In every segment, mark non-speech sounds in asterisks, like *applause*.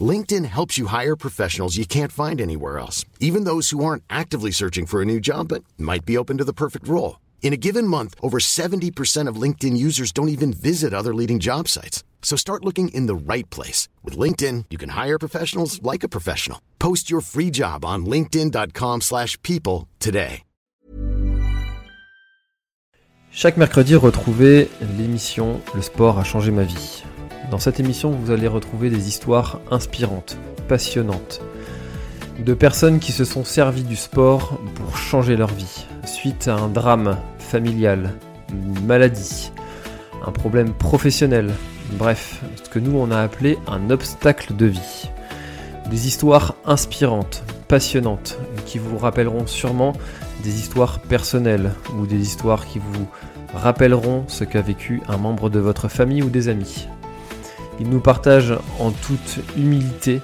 LinkedIn helps you hire professionals you can't find anywhere else, even those who aren't actively searching for a new job but might be open to the perfect role. In a given month, over 70% of LinkedIn users don't even visit other leading job sites. So start looking in the right place. With LinkedIn, you can hire professionals like a professional. Post your free job on linkedin.com slash people today. Chaque mercredi, retrouvez l'émission Le sport a changé ma vie. Dans cette émission, vous allez retrouver des histoires inspirantes, passionnantes, de personnes qui se sont servies du sport pour changer leur vie, suite à un drame familial, une maladie, un problème professionnel, bref, ce que nous on a appelé un obstacle de vie. Des histoires inspirantes, passionnantes, qui vous rappelleront sûrement des histoires personnelles ou des histoires qui vous rappelleront ce qu'a vécu un membre de votre famille ou des amis. Ils nous partagent en toute humilité,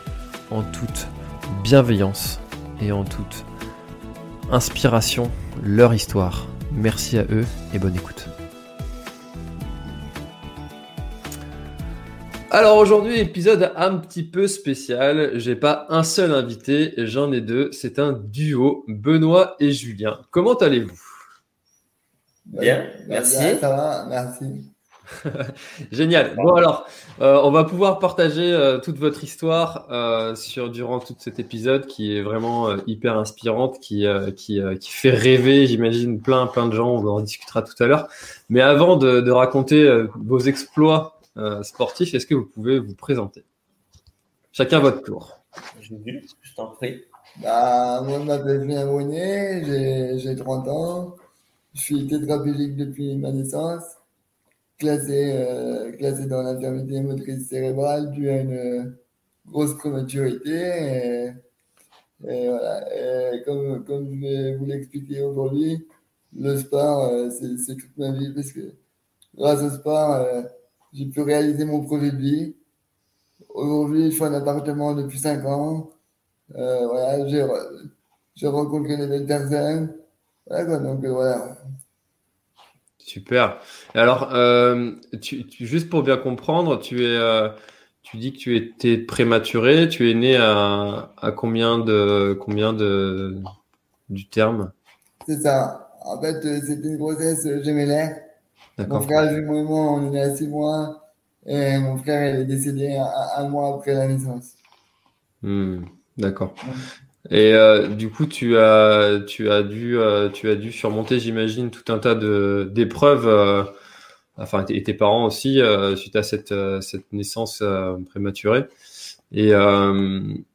en toute bienveillance et en toute inspiration leur histoire. Merci à eux et bonne écoute. Alors aujourd'hui, épisode un petit peu spécial. J'ai pas un seul invité, j'en ai deux. C'est un duo, Benoît et Julien. Comment allez-vous? Bien, merci. ça va, merci. *laughs* Génial. Bon alors, euh, on va pouvoir partager euh, toute votre histoire euh, durant tout cet épisode qui est vraiment hyper inspirante, qui fait rêver, j'imagine plein plein de gens. On en discutera tout à l'heure. Mais avant de, raconter vos exploits sportifs, est-ce que vous pouvez vous présenter? Chacun votre tour. Je t'en prie. Bah, moi, je m'appelle Julien Monnier, j'ai, j'ai 30 ans. Je suis tétraplégique depuis ma naissance, classé, euh, classé dans l'infirmité motrice cérébrale dû à une euh, grosse prématurité. Et, voilà. Et comme, comme je vais vous l'expliquer aujourd'hui, le sport, euh, c'est, toute ma vie parce que grâce au sport, euh, j'ai pu réaliser mon projet de vie. Aujourd'hui, je suis en appartement depuis 5 ans. Euh, voilà, j'ai, re- j'ai rencontré de belles personnes. Voilà, quoi, donc euh, voilà. Super. Alors, euh, tu, tu- juste pour bien comprendre, tu es, euh, tu dis que tu étais prématuré. Tu es né à, à combien de, combien de, du terme? C'est ça. En fait, euh, c'était une grossesse gémellaire. Mon frère jumeau on est né à 6 mois. Et mon frère il est décédé un, un mois après la naissance. Hmm, d'accord. Et euh, du coup, tu as, tu as dû, euh, tu as dû surmonter, j'imagine, tout un tas de d'épreuves. euh, enfin, et tes parents aussi, suite à cette, cette naissance prématurée. Et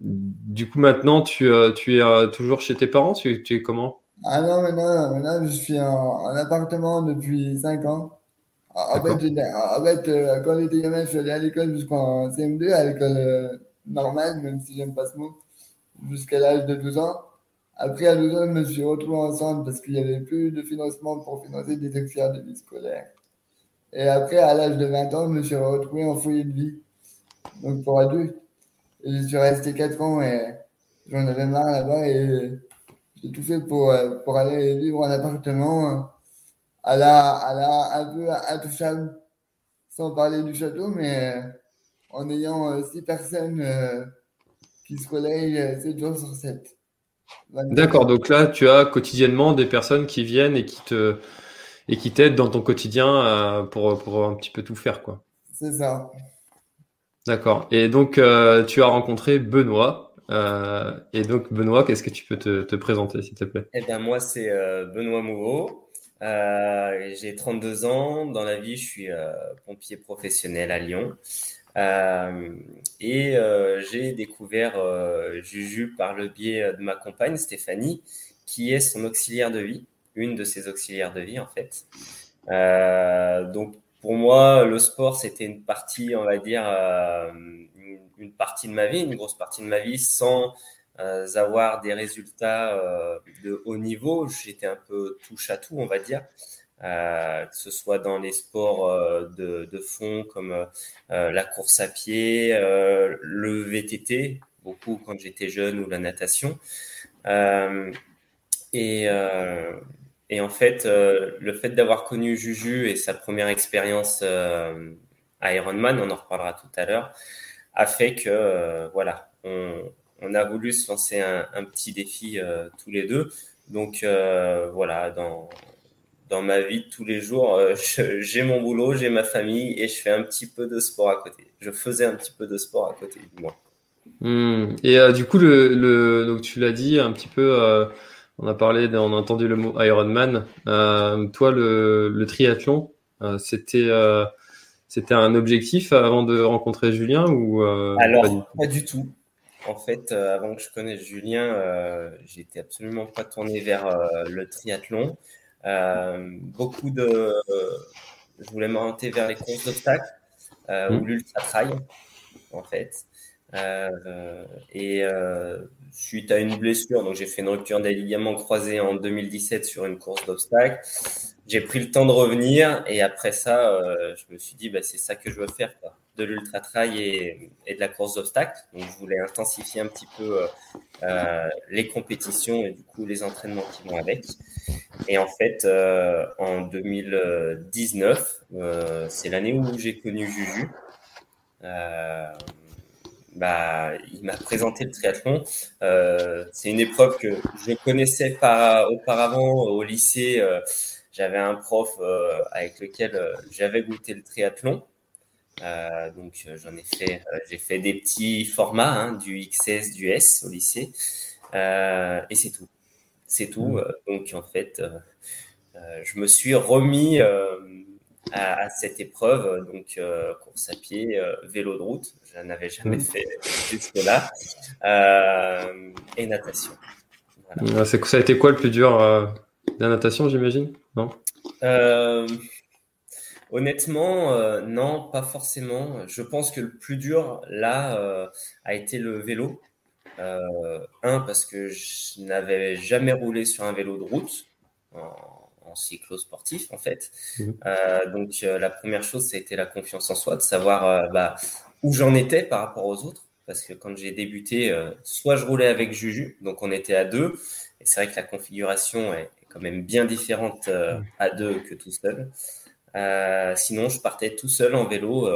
du coup, maintenant, tu, tu es toujours chez tes parents? Tu, tu es comment? Ah non, maintenant, maintenant je suis en, en appartement depuis 5 ans. En en fait, j'étais- en fait quand j'étais gamin, je suis allé à l'école jusqu'en CM2, à l'école normale, même si j'aime pas ce mot, jusqu'à l'âge de 12 ans. Après, à 12 ans, je me suis retrouvé ensemble parce qu'il n'y avait plus de financement pour financer des auxiliaires de vie scolaire. Et après, à l'âge de 20 ans, je me suis retrouvé en foyer de vie, donc pour adultes. Et je suis resté 4 ans et j'en avais marre là-bas et j'ai tout fait pour, euh, pour aller vivre en appartement euh, à la, à la un peu intouchable, sans parler du château, mais euh, en ayant euh, six personnes euh, qui se relayent euh, 7 jours sur 7. D'accord. Donc là, tu as quotidiennement des personnes qui viennent et qui te, et qui t'aident dans ton quotidien euh, pour, pour un petit peu tout faire, quoi. C'est ça. D'accord. Et donc, euh, tu as rencontré Benoît. Euh, et donc, Benoît, qu'est-ce que tu peux te, te présenter, s'il te plaît? Eh bien, moi, c'est euh, Benoît Mouveau. Euh, j'ai 32 ans. Dans la vie, je suis euh, pompier professionnel à Lyon. Euh, et euh, j'ai découvert euh, Juju par le biais de ma compagne, Stéphanie, qui est son auxiliaire de vie, une de ses auxiliaires de vie, en fait. Euh, donc, pour moi, le sport, c'était une partie, on va dire, euh, une, une partie de ma vie, une grosse partie de ma vie, sans avoir des résultats de haut niveau. J'étais un peu touche à tout, on va dire. Que ce soit dans les sports de, de, fond comme la course à pied, le VTT, beaucoup quand j'étais jeune, ou la natation. et, en fait, euh, le fait d'avoir connu Juju et sa première expérience euh, à Ironman, on en reparlera tout à l'heure, a fait que euh, voilà, on, a voulu se lancer un, un petit défi tous les deux. Donc voilà, dans, dans ma vie de tous les jours, *laughs* j'ai mon boulot, j'ai ma famille et je fais un petit peu de sport à côté. Je faisais un petit peu de sport à côté, moi. Hmm. Et du coup, le, le, donc tu l'as dit un petit peu on a parlé, on a entendu le mot Ironman. Euh, toi, le, triathlon, euh, c'était euh, c'était un objectif avant de rencontrer Julien ou Alors, pas du, tout. En fait, avant que je connaisse Julien, j'étais absolument pas tourné vers le triathlon. Beaucoup de, je voulais m'orienter vers les courses d'obstacles ou mmh. l'ultra trail, en fait. et suite à une blessure. Donc, j'ai fait une rupture des ligaments croisés en 2017 sur une course d'obstacles. J'ai pris le temps de revenir et après ça, euh, je me suis dit, bah, c'est ça que je veux faire, quoi. de l'ultra trail et, et, de la course d'obstacles. Donc, je voulais intensifier un petit peu euh, euh les compétitions et du coup les entraînements qui vont avec. Et en fait, euh, en 2019, euh, c'est l'année où j'ai connu Juju. Euh, bah, il m'a présenté le triathlon. C'est une épreuve que je connaissais pas auparavant au lycée. J'avais un prof euh, avec lequel euh, j'avais goûté le triathlon. Euh, donc j'en ai fait, j'ai fait des petits formats, hein, du XS, du S au lycée, et c'est tout. C'est tout. Mmh. donc en fait, je me suis remis à, cette épreuve, donc course à pied, vélo de route, je n'avais jamais mmh. fait jusque-là, euh, et natation. Voilà. Ça a été quoi le plus dur La natation, j'imagine Non? Honnêtement, non, pas forcément. Je pense que le plus dur, là, a été le vélo. un, parce que je n'avais jamais roulé sur un vélo de route en cyclo-sportif en fait. Euh, donc euh, la première chose, ça a été la confiance en soi, de savoir euh, bah, où j'en étais par rapport aux autres. Parce que quand j'ai débuté, soit je roulais avec Juju, donc on était à deux, et c'est vrai que la configuration est quand même bien différente mhm. à deux que tout seul. sinon, je partais tout seul en vélo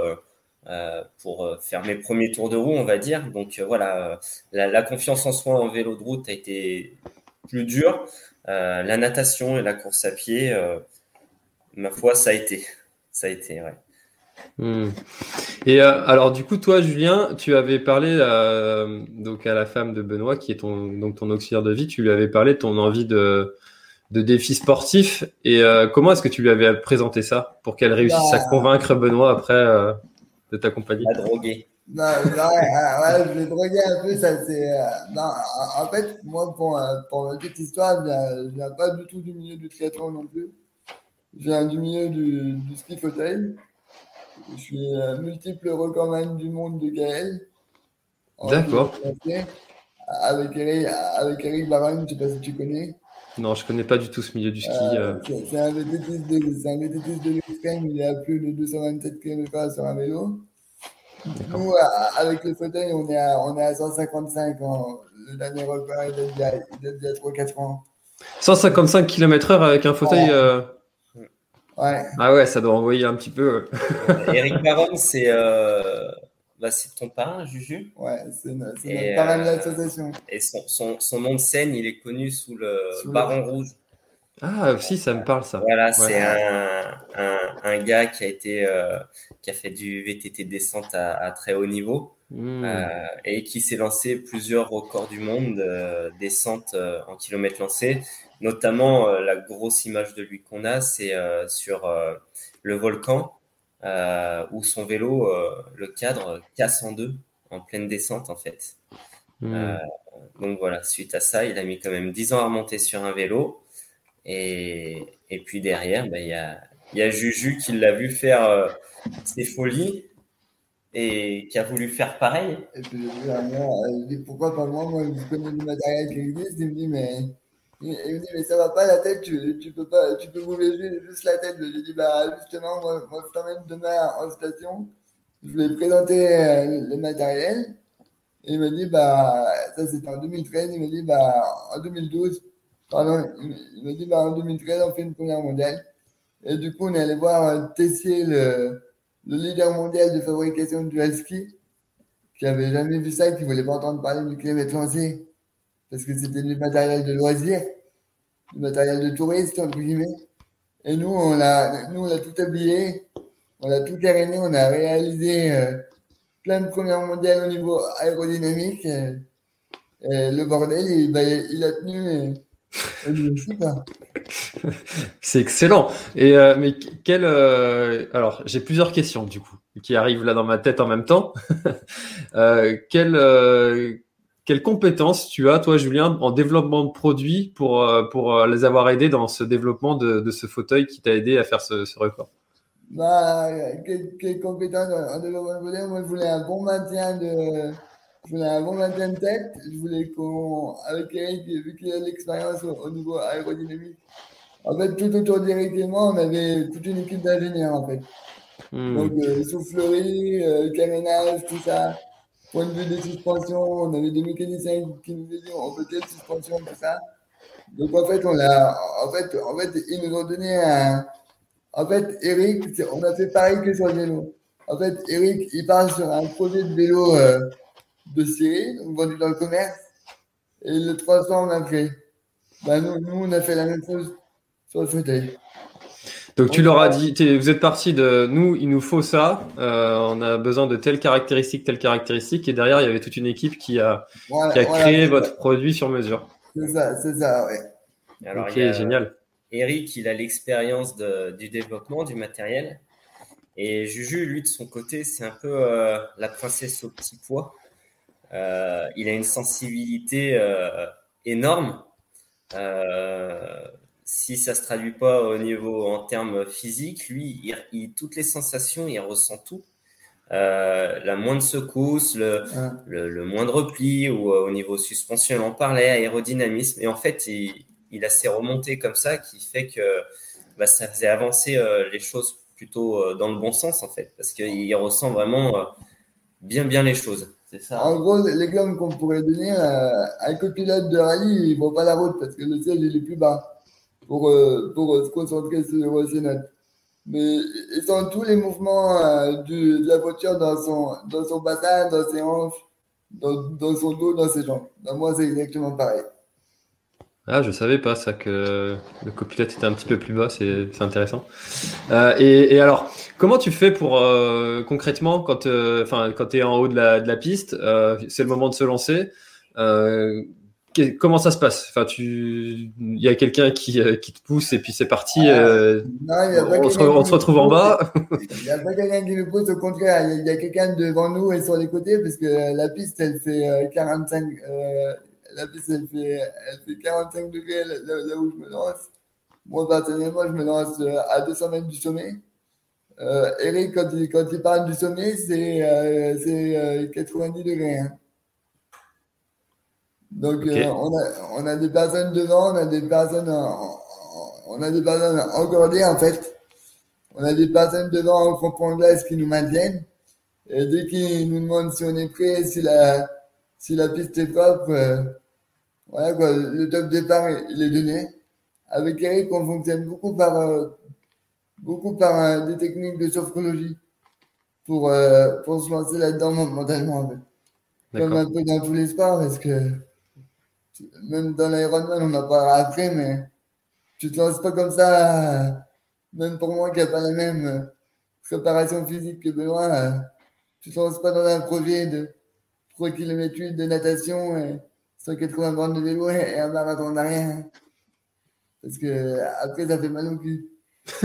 pour faire mes premiers tours de roue, on va dire. Donc voilà, la, la, confiance en soi en vélo de route a été plus dure. Euh, la natation et la course à pied, euh, ma foi, ça a été. Ça a été, ouais. Hmm. Et euh, alors du coup, toi, Julien, tu avais parlé donc à la femme de Benoît, qui est ton donc ton auxiliaire de vie. Tu lui avais parlé de ton envie de de défi sportif. Et comment est-ce que tu lui avais présenté ça pour qu'elle réussisse à bah. convaincre Benoît après de t'accompagner À droguer. Non, non ouais, je vais droguer un peu, ça c'est. Euh, non, en fait, moi, pour, euh, pour ma petite histoire, je viens, viens pas du tout du milieu du triathlon non plus. Je viens du milieu du, du ski fauteuil. Je suis euh, multiple recordman du monde de Gaël. D'accord. Avec Eric, avec Eric Baron, je sais pas si tu connais. Non, je connais pas du tout ce milieu du ski. Euh, c'est un vététiste de, de l'extrême, il a plus de 227 km sur un vélo. Nous, avec le fauteuil, on est à, on est à 155 ans. Le dernier record, il date d'il y a, 3-4 ans. 155 km/h avec un fauteuil. Euh, ouais. Ah ouais, ça doit envoyer un petit peu. Eric Baron, c'est euh... bah, ton parrain, Juju. Ouais, c'est notre parrain de euh, l'association. Et son, son, son, nom de scène, il est connu sous le Baron Rouge. Ah, si, ça me parle ça. Voilà, c'est un, un, un, gars qui a été, euh, qui a fait du VTT descente à, à très haut niveau mmh. euh, et qui s'est lancé plusieurs records du monde euh, descente euh, en kilomètres lancés. Notamment, euh, la grosse image de lui qu'on a, c'est sur le volcan où son vélo, le cadre casse en deux en pleine descente en fait. Mmh. donc voilà, suite à ça, il a mis quand même 10 ans à remonter sur un vélo. Et, et puis derrière, ben, il y, a, y a Juju qui l'a vu faire euh, ses folies. et qui a voulu faire pareil. Et puis je dis, pourquoi pas moi? Moi, je connais du matériel qui existe. Il me dit, mais, il me dit, mais ça va pas la tête, tu, tu peux pas, tu peux bouger juste la tête. Je lui dis, bah justement, moi, moi je t'emmène demain en station. Je voulais présenter euh, le matériel. Et il me dit, bah, ça c'était en 2013. Il me dit, bah, en 2012, pardon, il me dit, bah, en 2013, on fait une première mondiale. Et du coup, on est allé voir Tessier, le, le leader mondial de fabrication du ski, qui avait jamais vu ça, qui voulait pas entendre parler du kilomètre lancé, parce que c'était du matériel de loisir, du matériel de touriste, entre guillemets. Et nous, on l'a, nous, on l'a tout habillé, on a tout caréné, on a réalisé euh, plein de premières mondiales au niveau aérodynamique. Et, le bordel, il, bah, a tenu. *laughs* C'est excellent. Et euh, mais quel euh, alors j'ai plusieurs questions du coup qui arrivent là dans ma tête en même temps. *laughs* euh, quelles compétences tu as toi Julien en développement de produits pour pour les avoir aidés dans ce développement de, de ce fauteuil qui t'a aidé à faire ce, ce record? Bah, quelles, compétences en développement de produits? Moi, je voulais un bon maintien de je voulais un bon maintien de tête. Je voulais qu'on, avec Eric, vu qu'il a de l'expérience au, niveau aérodynamique, en fait, tout autour d'Eric et moi, on avait toute une équipe d'ingénieurs, en fait. Hmm. Donc, euh, soufflerie, euh, carénage, tout ça. Point de vue des suspensions, on avait des mécaniciens qui nous disaient on peut quelle suspension, tout ça. Donc, en fait, on a, en fait, en fait, ils nous ont donné un, en fait, Eric, on a fait pareil que sur le vélo. En fait, Eric, il parle sur un projet de vélo, euh, de série, vendu dans le commerce. Et le 300, on a fait. Bah, nous, nous, on a fait la même chose sur le fauteuil. Donc tu leur as dit, vous êtes parti de nous, il nous faut ça, euh, on a besoin de telles caractéristiques, telles caractéristiques, et derrière il y avait toute une équipe qui a, qui a créé votre produit sur mesure. C'est ça, c'est ça, ouais. Alors, ok, génial. Eric, il a l'expérience du développement du matériel, et Juju, lui de son côté, c'est un peu euh, la princesse au petit pois. Euh, il a une sensibilité euh, énorme. Euh, si ça se traduit pas au niveau en termes physiques, lui, il, toutes les sensations, il ressent tout. la moindre secousse, le, le, moindre pli ou au niveau suspension, on parlait, aérodynamisme. Et en fait, il, a ces remontées comme ça qui fait que bah, ça faisait avancer les choses plutôt dans le bon sens en fait, parce qu'il ressent vraiment bien bien les choses. En gros, l'exemple qu'on pourrait donner, à un copilote de rallye, il ne voit pas la route parce que le ciel il est plus bas pour, euh, pour se concentrer sur notes. Mais il sent tous les mouvements euh, de la voiture dans son, dans son bassin, dans ses hanches, dans, dans son dos, dans ses jambes. moi, c'est exactement pareil. Ah, je savais pas ça que le copilote était un petit peu plus bas, c'est intéressant. Euh, et, alors, comment tu fais pour euh, concrètement quand, euh, enfin, quand tu es en haut de la, de la piste, euh, c'est le moment de se lancer. Euh, comment ça se passe? Enfin, tu, il y a quelqu'un qui, qui te pousse et puis c'est parti. non, on, se, on se retrouve en bas. Il n'y a pas quelqu'un qui nous pousse, au contraire, il y a, a quelqu'un devant nous et sur les côtés parce que la piste, elle fait 45 la piste, elle fait, elle fait 45 degrés là, où je me lance. Moi, personnellement, je me lance euh, à 200 mètres du sommet. Euh, Eric, quand il, quand il parle du sommet, c'est euh, 90 euh, degrés. Hein. Donc, on, a, on a des personnes devant, on a des personnes, on a des personnes encordées, en fait. On a des personnes devant en comprend glace qui nous maintiennent. Et dès qu'ils nous demandent si on est prêt, si la, si la piste est propre, voilà quoi, le top départ, il est donné. Avec Eric, on fonctionne beaucoup par, euh, beaucoup par euh, des techniques de sophrologie pour, euh, pour se lancer là-dedans mentalement. Comme un peu dans tous les sports, parce que même dans l'Ironman, on en parlera après, mais tu te lances pas comme ça, même pour moi qui n'a pas la même préparation physique que Benoît, tu te lances pas dans un projet de 3 km 8 de natation et 180 bornes de vélo et un marathon en arrière. Parce que après, ça fait mal au cul. *laughs*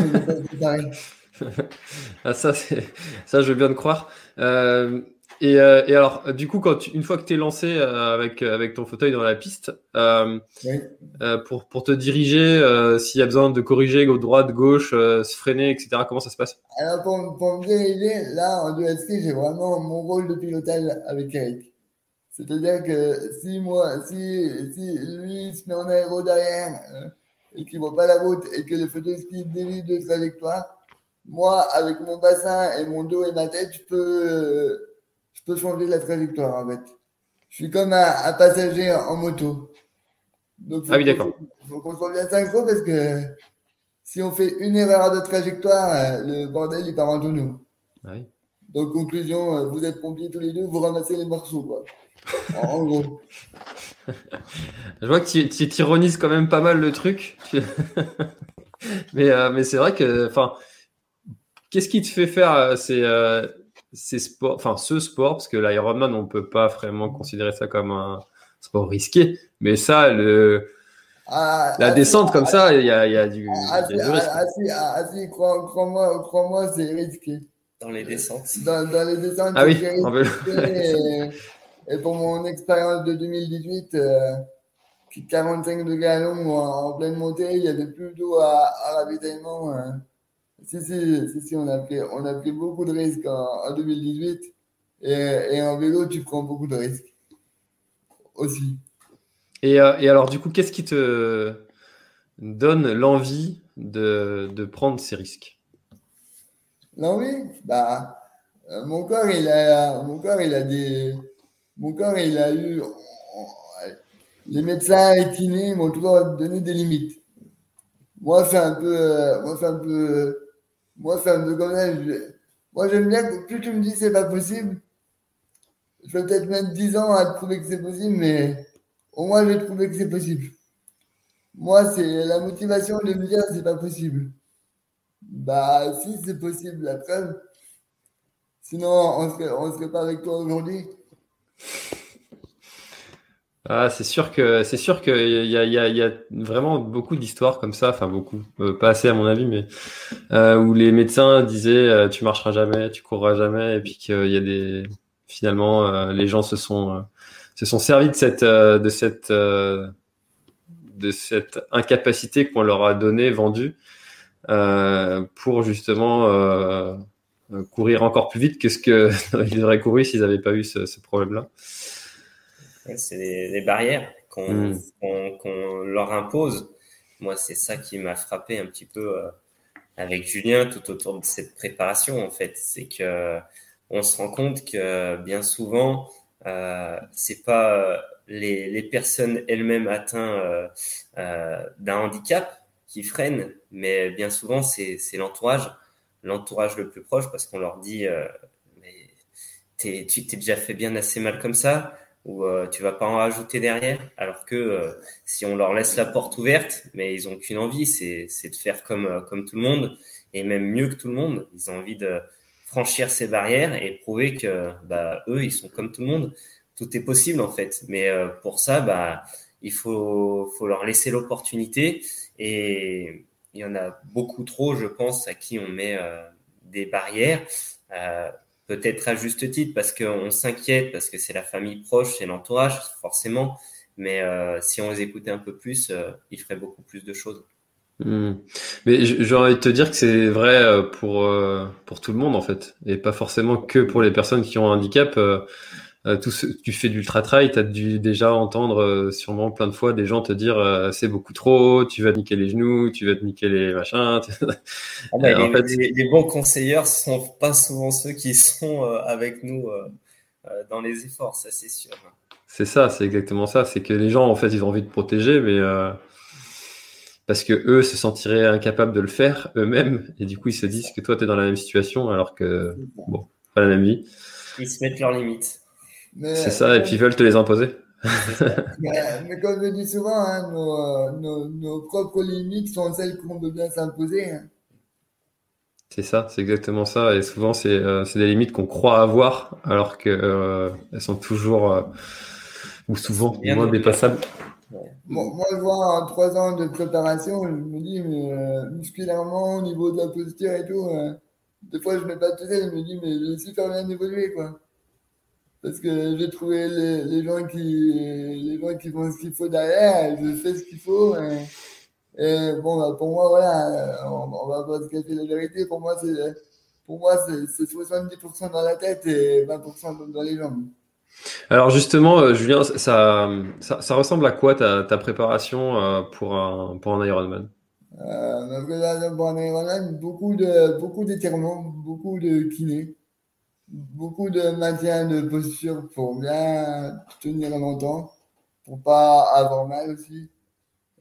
ah, ça, ça, je veux bien te croire. Euh, Et, euh, et, alors, du coup, quand tu, une fois que tu es lancé euh, avec, avec ton fauteuil dans la piste, euh, Oui. euh, pour, pour te diriger, euh, s'il y a besoin de corriger droite, gauche, euh, se freiner, etc., comment ça se passe? Alors, pour, pour me diriger, là, en 2ST, j'ai vraiment mon rôle de pilotage avec Eric. C'est-à-dire que si moi, si, si lui se met en aéro derrière euh, et qu'il voit pas la route et que le fauteuil ski dévie de trajectoire, moi, avec mon bassin et mon dos et ma tête, je peux, euh, peux changer la trajectoire, en fait. Je suis comme un, un passager en moto. Donc, Ah oui, d'accord. faut qu'on soit bien synchro parce que si on fait une erreur de trajectoire, euh, le bordel, il part en nous. Ah oui. Donc, conclusion, euh, vous êtes pompiers tous les deux, vous ramassez les morceaux, quoi. En, gros. *laughs* Je vois que tu tu t'ironises quand même pas mal le truc. *laughs* Mais euh, mais c'est vrai que, enfin, qu'est-ce qui te fait faire ces, ces sports, enfin ce sport, parce que l'Ironman, on peut pas vraiment considérer ça comme un sport risqué, mais ça, le, Ah, la ah, descente si, comme ça, il y a, il y a du, Ah, il y a si, du risque. ah, ah, ah, ah, crois- crois-moi, crois-moi, c'est risqué. dans les descentes. Dans, dans les descentes, Ah oui, c'est en risqué. Et, et pour mon expérience de 2018, euh, qui 45 degrés à long en, en pleine montée, il y avait plus d'eau à, à ravitaillement. euh. Si, si, si, si, on a pris, on a pris beaucoup de risques en, en 2018. Et, et en vélo, tu prends beaucoup de risques. Aussi. Et, euh, et alors, du coup, qu'est-ce qui te donne l'envie de, de prendre ces risques? L'envie, bah, euh, mon corps, il a, mon corps, il a des, mon corps, il a eu, les médecins et kinés m'ont toujours donné des limites. Moi, c'est un peu, euh, moi, c'est un peu, moi, ça. je- moi, j'aime bien que plus tu me dis c'est pas possible, je vais peut-être mettre 10 ans à te prouver que c'est possible, mais au moins, je vais te prouver que c'est possible. Moi, c'est la motivation de me dire c'est pas possible. Bah, si c'est possible, la preuve. Sinon, on serait, on serait pas avec toi aujourd'hui. Ah, c'est sûr que c'est sûr qu'il y a, y, a, y a vraiment beaucoup d'histoires comme ça, enfin beaucoup, euh, pas assez à mon avis, mais euh, où les médecins disaient euh, tu marcheras jamais, tu courras jamais, et puis qu'il y a des finalement euh, les gens se sont euh, se sont servis de cette de cette de cette incapacité qu'on leur a donnée, vendue, pour justement courir encore plus vite que ce que *laughs* ils auraient couru s'ils n'avaient pas eu ce, ce problème-là. C'est des, des barrières qu'on Mm. qu'on- qu'on leur impose. Moi, c'est ça qui m'a frappé un petit peu euh, avec Julien tout autour de cette préparation, en fait. C'est que on se rend compte que bien souvent, euh, c'est pas euh, les, les personnes elles-mêmes atteintes euh, euh, d'un handicap qui freinent, mais bien souvent, c'est c'est l'entourage, l'entourage le plus proche, parce qu'on leur dit, euh, mais t'es- tu t'es déjà fait bien assez mal comme ça ou euh, tu vas pas en rajouter derrière, alors que euh, si on leur laisse la porte ouverte, mais ils ont qu'une envie, c'est de faire comme euh, comme tout le monde et même mieux que tout le monde. Ils ont envie de franchir ces barrières et prouver que bah eux ils sont comme tout le monde. Tout est possible en fait, mais euh, pour ça bah il faut faut leur laisser l'opportunité et il y en a beaucoup trop, je pense, à qui on met euh, des barrières. Peut-être à juste titre parce qu'on s'inquiète, parce que c'est la famille proche, c'est l'entourage, forcément. Mais euh, si on les écoutait un peu plus, euh, ils feraient beaucoup plus de choses. Hmm. Mais j'ai envie de te dire que c'est vrai euh, pour, pour tout le monde en fait, et pas forcément que pour les personnes qui ont un handicap. Euh, tout ce- tu fais du ultra-trail, tu as dû déjà entendre euh, sûrement plein de fois des gens te dire euh, c'est beaucoup trop, tu vas te niquer les genoux, tu vas te niquer les machins. *laughs* Ah bah, les, fait- les- les bons conseilleurs sont pas souvent ceux qui sont avec nous dans les efforts, ça c'est sûr. C'est ça, c'est exactement ça. C'est que les gens en fait ils ont envie de protéger, mais parce que eux se sentiraient incapables de le faire eux-mêmes, et du coup ils se disent que toi tu es dans la même situation alors que bon, pas la même vie. Ils se mettent leurs limites. Mais, C'est ça, et puis ils veulent te les imposer. *laughs* mais, mais comme je dis souvent, hein, nos, euh, nos, nos propres limites sont celles qu'on veut bien s'imposer. hein. C'est ça, c'est exactement ça. Et souvent, c'est euh, c'est des limites qu'on croit avoir, alors que euh, elles sont toujours, euh, ou souvent, Bien moins dépassables. Moi, moi, je vois en trois ans de préparation, je me dis, mais euh, musculairement, au niveau de la posture et tout, euh, des fois, je mets pas tout ça, je me dis, mais j'ai super bien évolué, quoi. Parce que j'ai trouvé les, les, gens qui, les gens qui font ce qu'il faut derrière, je fais ce qu'il faut. Et, bon, bah, pour moi, voilà, on, on, va pas se cacher la vérité. Pour moi, c'est, pour moi, c'est 70% dans la tête et 20% dans les jambes. Alors justement, euh, Julien, ça, ça, ça, ressemble à quoi ta, ta préparation euh, pour un, pour un Ironman? Euh, Ma préparation pour un Ironman, beaucoup de beaucoup d'étirements, beaucoup de kiné beaucoup de maintien de posture pour bien tenir longtemps, pour pas avoir mal aussi.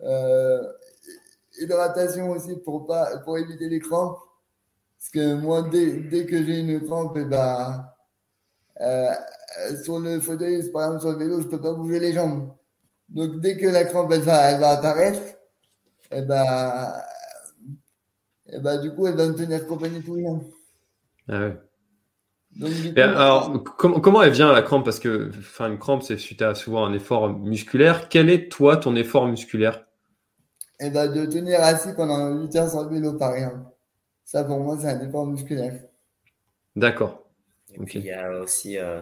Euh, hydratation aussi pour pas pour éviter les crampes. Parce que moi, dès, dès que j'ai une crampe, et eh ben, euh, sur le fauteuil, par exemple sur le vélo, je peux pas bouger les jambes. Donc dès que la crampe elle va, elle va apparaître, et eh ben, et eh ben, du coup, elle va me tenir compagnie tout le long. Ah ouais alors, comment elle vient la crampe? Parce que une crampe, c'est suite à souvent un effort musculaire. Quel est, toi, ton effort musculaire? Eh ben, de tenir assis pendant 8 heures sur le vélo, par exemple. Ça, pour moi, c'est un effort musculaire. D'accord. il y a aussi euh,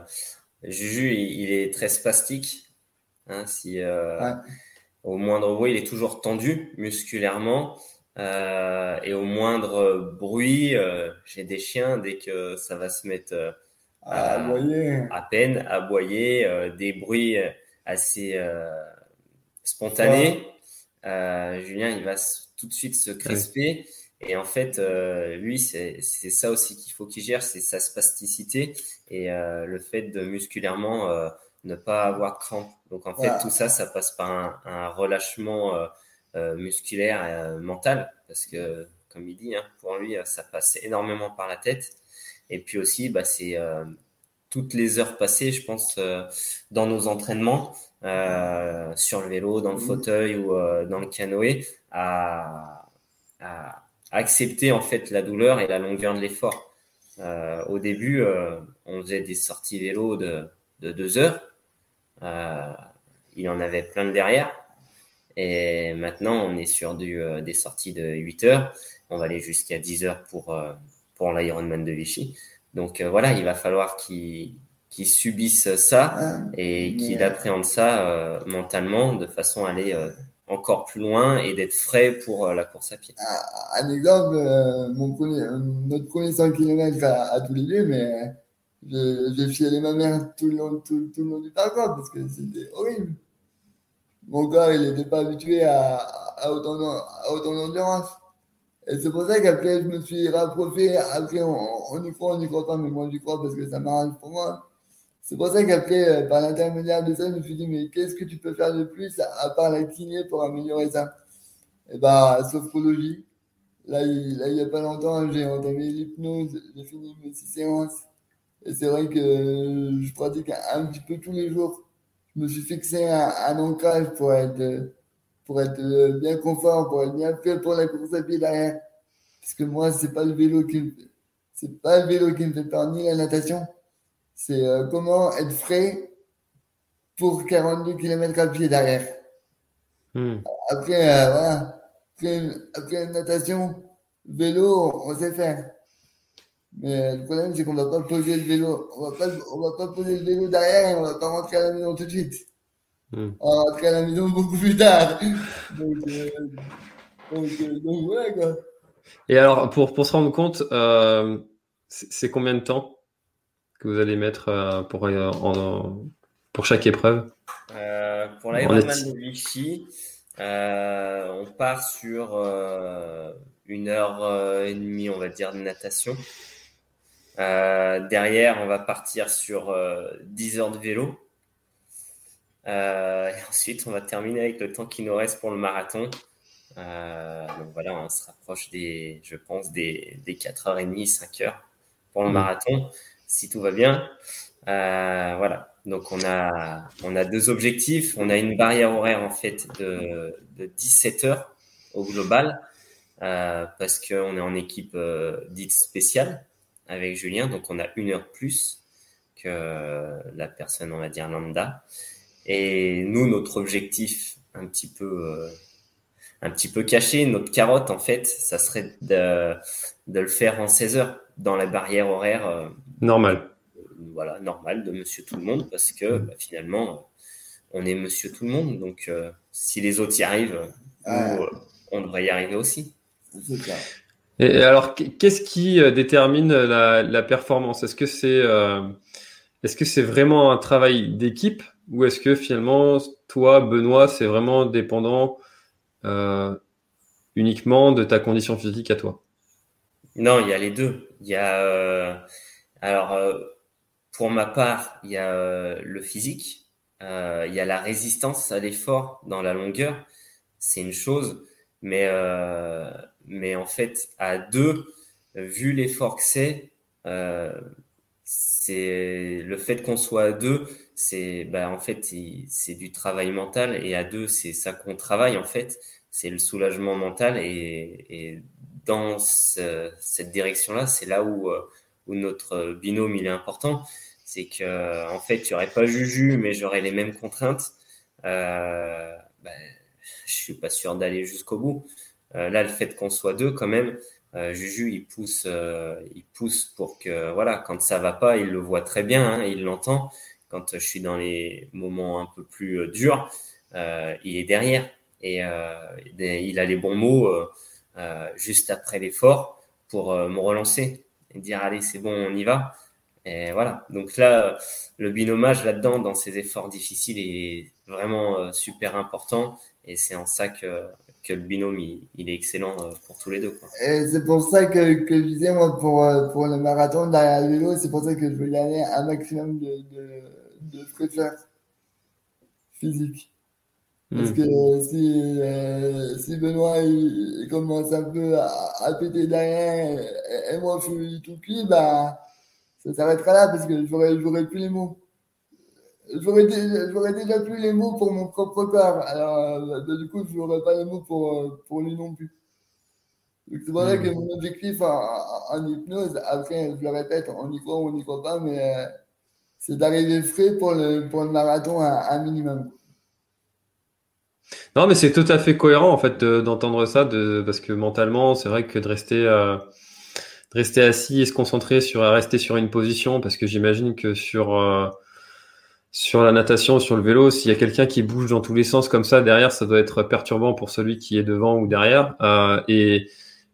Juju, il, est très spastique. Hein, si, euh, Au moindre bruit, il est toujours tendu musculairement. Euh, et au moindre bruit, euh, j'ai des chiens, dès que ça va se mettre euh, à, aboyer. à peine, à aboyer, des bruits assez spontanés, Julien, il va tout de suite se crisper. Et en fait, lui, c'est ça aussi qu'il faut qu'il gère, c'est sa spasticité et le fait de musculairement ne pas avoir de crampes. Donc en fait, tout ça, ça passe par un, un relâchement euh, musculaire et euh, mental, parce que, comme il dit, hein, pour lui, ça passe énormément par la tête. Et puis aussi, bah, c'est euh, toutes les heures passées, je pense, dans nos entraînements, sur le vélo, dans le fauteuil ou dans le canoë, à, accepter en fait la douleur et la longueur de l'effort. au début, on faisait des sorties vélo de, de deux heures. il en avait plein de derrière. Et maintenant, on est sur du, euh, des sorties de 8 heures. On va aller jusqu'à 10 heures pour, euh, pour l'Ironman de Vichy. Donc euh, voilà, il va falloir qu'ils subissent ça ah, et qu'ils appréhendent ça mentalement de façon à aller encore plus loin et d'être frais pour la course à pied. Ah, un exemple, mon premier, notre premier 100 km à, tous les deux, mais j'ai fialé ma mère tout le long, tout, tout le long du parcours parce que c'était horrible mon corps, il n'était pas habitué à, autant, d'endurance. Et c'est pour ça qu'après, je me suis rapproché. Après, on, y croit, on n'y croit pas, mais moi, j'y crois parce que ça m'arrange pour moi. C'est pour ça qu'après, euh, par l'intermédiaire de ça, je me suis dit, mais qu'est-ce que tu peux faire de plus à part la kiné pour améliorer ça? Et eh bah, ben, sophrologie. Là, il, là, il n'y a pas longtemps, j'ai entamé l'hypnose, j'ai fini mes six séances. Et c'est vrai que je pratique un petit peu tous les jours je me suis fixé un, ancrage pour être, pour être bien confort, pour être bien fait pour la course à pied derrière. Parce que moi, c'est pas le vélo qui c'est pas le vélo qui me fait peur, ni la natation. C'est euh, comment être frais pour 42 km à pied derrière. Hmm. Après, euh, voilà. Après, natation, vélo, on sait faire. Mais le problème, c'est qu'on ne va pas poser le vélo. On va pas, on va pas poser le vélo derrière et on va pas rentrer à la maison tout de suite. Hmm. On va rentrer à la maison beaucoup plus tard. Donc, euh, donc, euh, donc voilà quoi. Et alors, pour, pour se rendre compte, euh, c'est combien de temps que vous allez mettre euh, pour, euh, en, pour chaque épreuve? Pour l'Ironman de Vichy, on part sur une heure et demie, on va dire, de natation. Euh, derrière, on va partir sur 10 euh, heures de vélo. Euh, et ensuite, on va terminer avec le temps qui nous reste pour le marathon. donc voilà, on se rapproche des, je pense, des, des 4h30, 5h pour le mmh. marathon, si tout va bien. voilà. Donc on a, on a deux objectifs. On a une barrière horaire en fait de, de 17 heures au global parce qu'on est en équipe dite spéciale avec Julien, donc on a une heure plus que la personne, on va dire, lambda. Et nous, notre objectif un petit peu, euh, un petit peu caché, notre carotte, en fait, ça serait de, de le faire en 16 heures dans la barrière horaire. Euh, Normal. voilà, normal de monsieur tout le monde parce que bah, finalement, on est monsieur tout le monde. Donc, si les autres y arrivent, on devrait y arriver aussi. Et alors, qu'est-ce qui détermine la, performance? Est-ce que c'est est-ce que c'est vraiment un travail d'équipe ou est-ce que finalement, toi, Benoît, c'est vraiment dépendant uniquement de ta condition physique à toi? Non, il y a les deux. Il y a, euh, alors, euh, pour ma part, il y a euh, le physique, il y a la résistance à l'effort dans la longueur, c'est une chose, mais, mais en fait, à deux, vu l'effort que c'est, c'est le fait qu'on soit à deux, c'est bah, en fait c'est du travail mental et à deux c'est ça qu'on travaille en fait c'est le soulagement mental et, dans cette direction-là, c'est là où, euh, où notre binôme il est important. C'est que en fait, aurait pas Juju, mais j'aurais les mêmes contraintes. Euh, ben, je suis pas sûr d'aller jusqu'au bout. Euh, là, le fait qu'on soit deux, quand même, euh, Juju, il pousse, il pousse pour que, voilà, quand ça va pas, il le voit très bien, hein, il l'entend. Quand je suis dans les moments un peu plus durs, il est derrière. Et euh, il a les bons mots euh, euh, juste après l'effort pour me relancer et dire allez c'est bon on y va. Et voilà. Donc là le binomage là-dedans dans ces efforts difficiles est vraiment super important. Et c'est en ça que que le binôme il, est excellent pour tous les deux. Et c'est pour ça que, que je disais moi pour, pour le marathon derrière le vélo, c'est pour ça que je veux y aller un maximum de, de, de physique. Parce hmm. que si, euh, si Benoît il, commence un peu à, à péter derrière et, moi je suis tout cuit, bah, ça s'arrêtera là parce que j'aurais, plus les mots. J'aurais, déjà plus les mots pour mon propre corps. Alors, euh, du coup, je n'aurais pas les mots pour, euh, pour lui non plus. C'est pour ça que hmm. mon objectif en, hypnose, après, je le répète, on y croit ou on n'y croit pas, mais c'est d'arriver frais pour le, pour le marathon à un minimum. Non, mais c'est tout à fait cohérent en fait d'entendre ça, de, parce que mentalement, c'est vrai que de rester, euh, de rester assis et se concentrer sur rester sur une position, parce que j'imagine que sur euh, sur la natation, sur le vélo, s'il y a quelqu'un qui bouge dans tous les sens comme ça derrière, ça doit être perturbant pour celui qui est devant ou derrière. Euh, et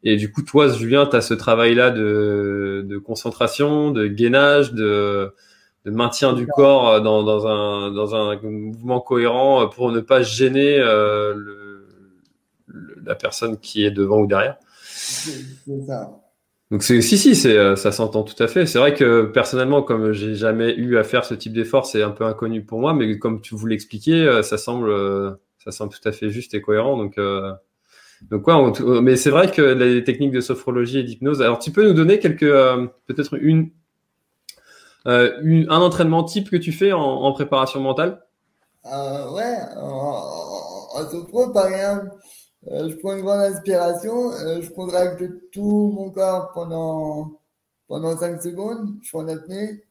et du coup, toi, Julien, tu as ce travail-là de, de concentration, de gainage, de de maintien du corps dans, dans, un, dans un mouvement cohérent pour ne pas gêner euh, le, la personne qui est devant ou derrière. Donc si si c'est ça s'entend tout à fait. C'est vrai que personnellement comme j'ai jamais eu à faire ce type d'effort, c'est un peu inconnu pour moi, mais comme tu vous l'expliquais, ça semble ça semble tout à fait juste et cohérent. Donc quoi, mais c'est vrai que les techniques de sophrologie et d'hypnose. Alors tu peux nous donner quelques peut-être une euh, un entraînement type que tu fais en, préparation mentale? Euh, Ouais, en, en, par exemple, euh, je prends une grande inspiration, je contracte tout mon corps pendant, pendant 5 secondes, je fais en apnée,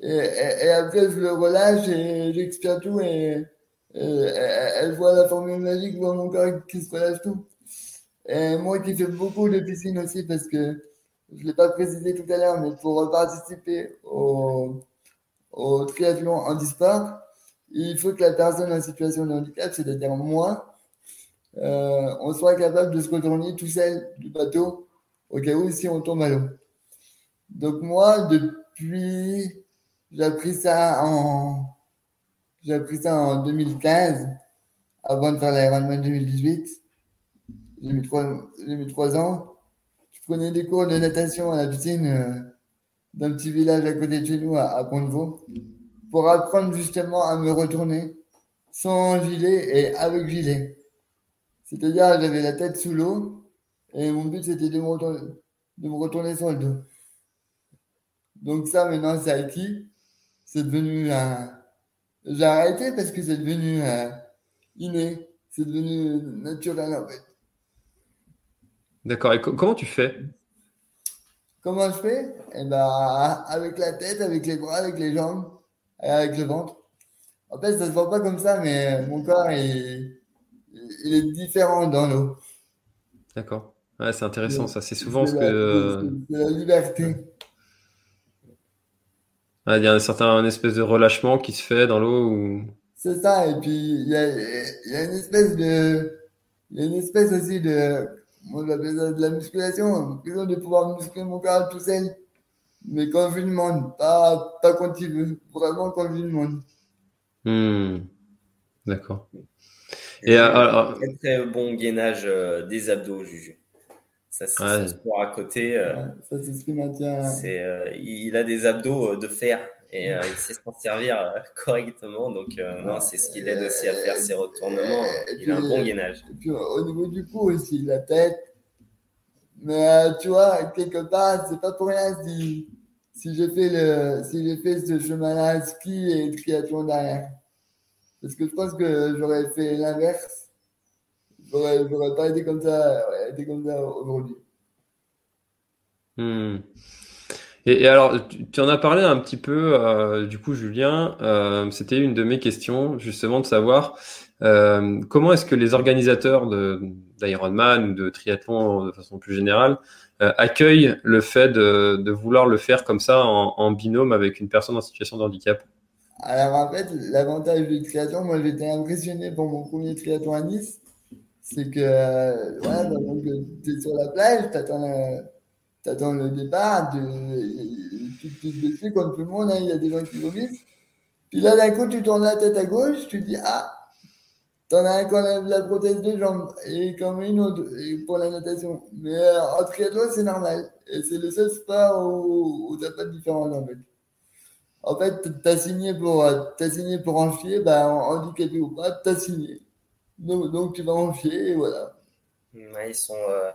et, et, après je le relâche et j'expire tout et, elle voit la formule magique dans mon corps qui se relâche tout. Et moi qui fais beaucoup de piscine aussi parce que je ne l'ai pas précisé tout à l'heure, mais pour participer au, au triathlon handisport, il faut que la personne en situation de handicap, c'est-à-dire moi, euh, on soit capable de se retourner tout seul du bateau au cas où si on tombe à l'eau. Donc moi, depuis, j'ai appris ça en, j'ai appris ça en 2015, avant de faire l'Ironman 2018. J'ai mis j'ai mis trois ans prenais des cours de natation à la piscine euh, d'un petit village à côté de chez nous, à, à pour apprendre justement à me retourner sans gilet et avec gilet. C'est-à-dire, j'avais la tête sous l'eau et mon but c'était de me retourner, de me retourner sur le dos. Donc ça, maintenant, c'est acquis. C'est devenu un... J'ai arrêté parce que c'est devenu un... inné. C'est devenu naturel en fait. D'accord. Et comment tu fais? Comment je fais? Eh ben, Avec la tête, avec les bras, avec les jambes, avec le ventre. En fait, ça se voit pas comme ça, mais mon corps il est différent dans l'eau. D'accord. Ouais, c'est intéressant, ça. C'est souvent ce que. C'est la liberté. Ah, il y a un certain espèce de relâchement qui se fait dans l'eau ou... C'est ça, et puis il y a, y a, une espèce de. Il y a une espèce aussi de. Moi, j'appelle ça de la musculation, besoin de pouvoir muscler mon corps tout seul. Mais quand je demande, pas, pas quand il veut, vraiment quand je demande. Hmm. D'accord. Et, alors, très, très bon gainage euh, des abdos, Juju. Ça, c'est ouais. à côté. Euh, ça, c'est ce qui maintient. Euh, il a des abdos de fer et il sait s'en servir *laughs* correctement. Donc, non, c'est ce qui l'aide aussi à faire ses retournements. il a un bon gainage. Et puis, au niveau du cou aussi, la tête. Mais tu vois, quelque part, c'est pas pour rien si, si j'ai fait, le, si j'ai fait ce chemin-là, ski et triathlon derrière. Parce que je pense que j'aurais fait l'inverse. J'aurais, pas été comme ça, été comme ça aujourd'hui. Hmm. Et, alors, tu, en as parlé un petit peu, euh, du coup, Julien. Euh, c'était une de mes questions, justement, de savoir euh, comment est-ce que les organisateurs d'Ironman ou de triathlon de façon plus générale accueillent le fait de, vouloir le faire comme ça en binôme avec une personne en situation de handicap? Alors en fait, l'avantage du triathlon, moi j'étais impressionné pour mon premier triathlon à Nice, c'est que euh, ouais, donc, tu es sur la plage, tu attends, le départ, tu te dessus comme tout le monde, hein, il y a des gens qui vomissent. Puis là d'un coup, tu tournes la tête à gauche, tu dis Ah, t'en as un qui enlève la prothèse de jambe et comme une autre pour la natation. Mais euh, en triathlon, c'est normal. Et c'est le seul sport où, où t'as pas de différence en fait en fait, tu as signé pour, as signé pour en fier, ben, handicapé ou pas, tu as signé. Donc, tu vas en fier et voilà. ils sont, euh,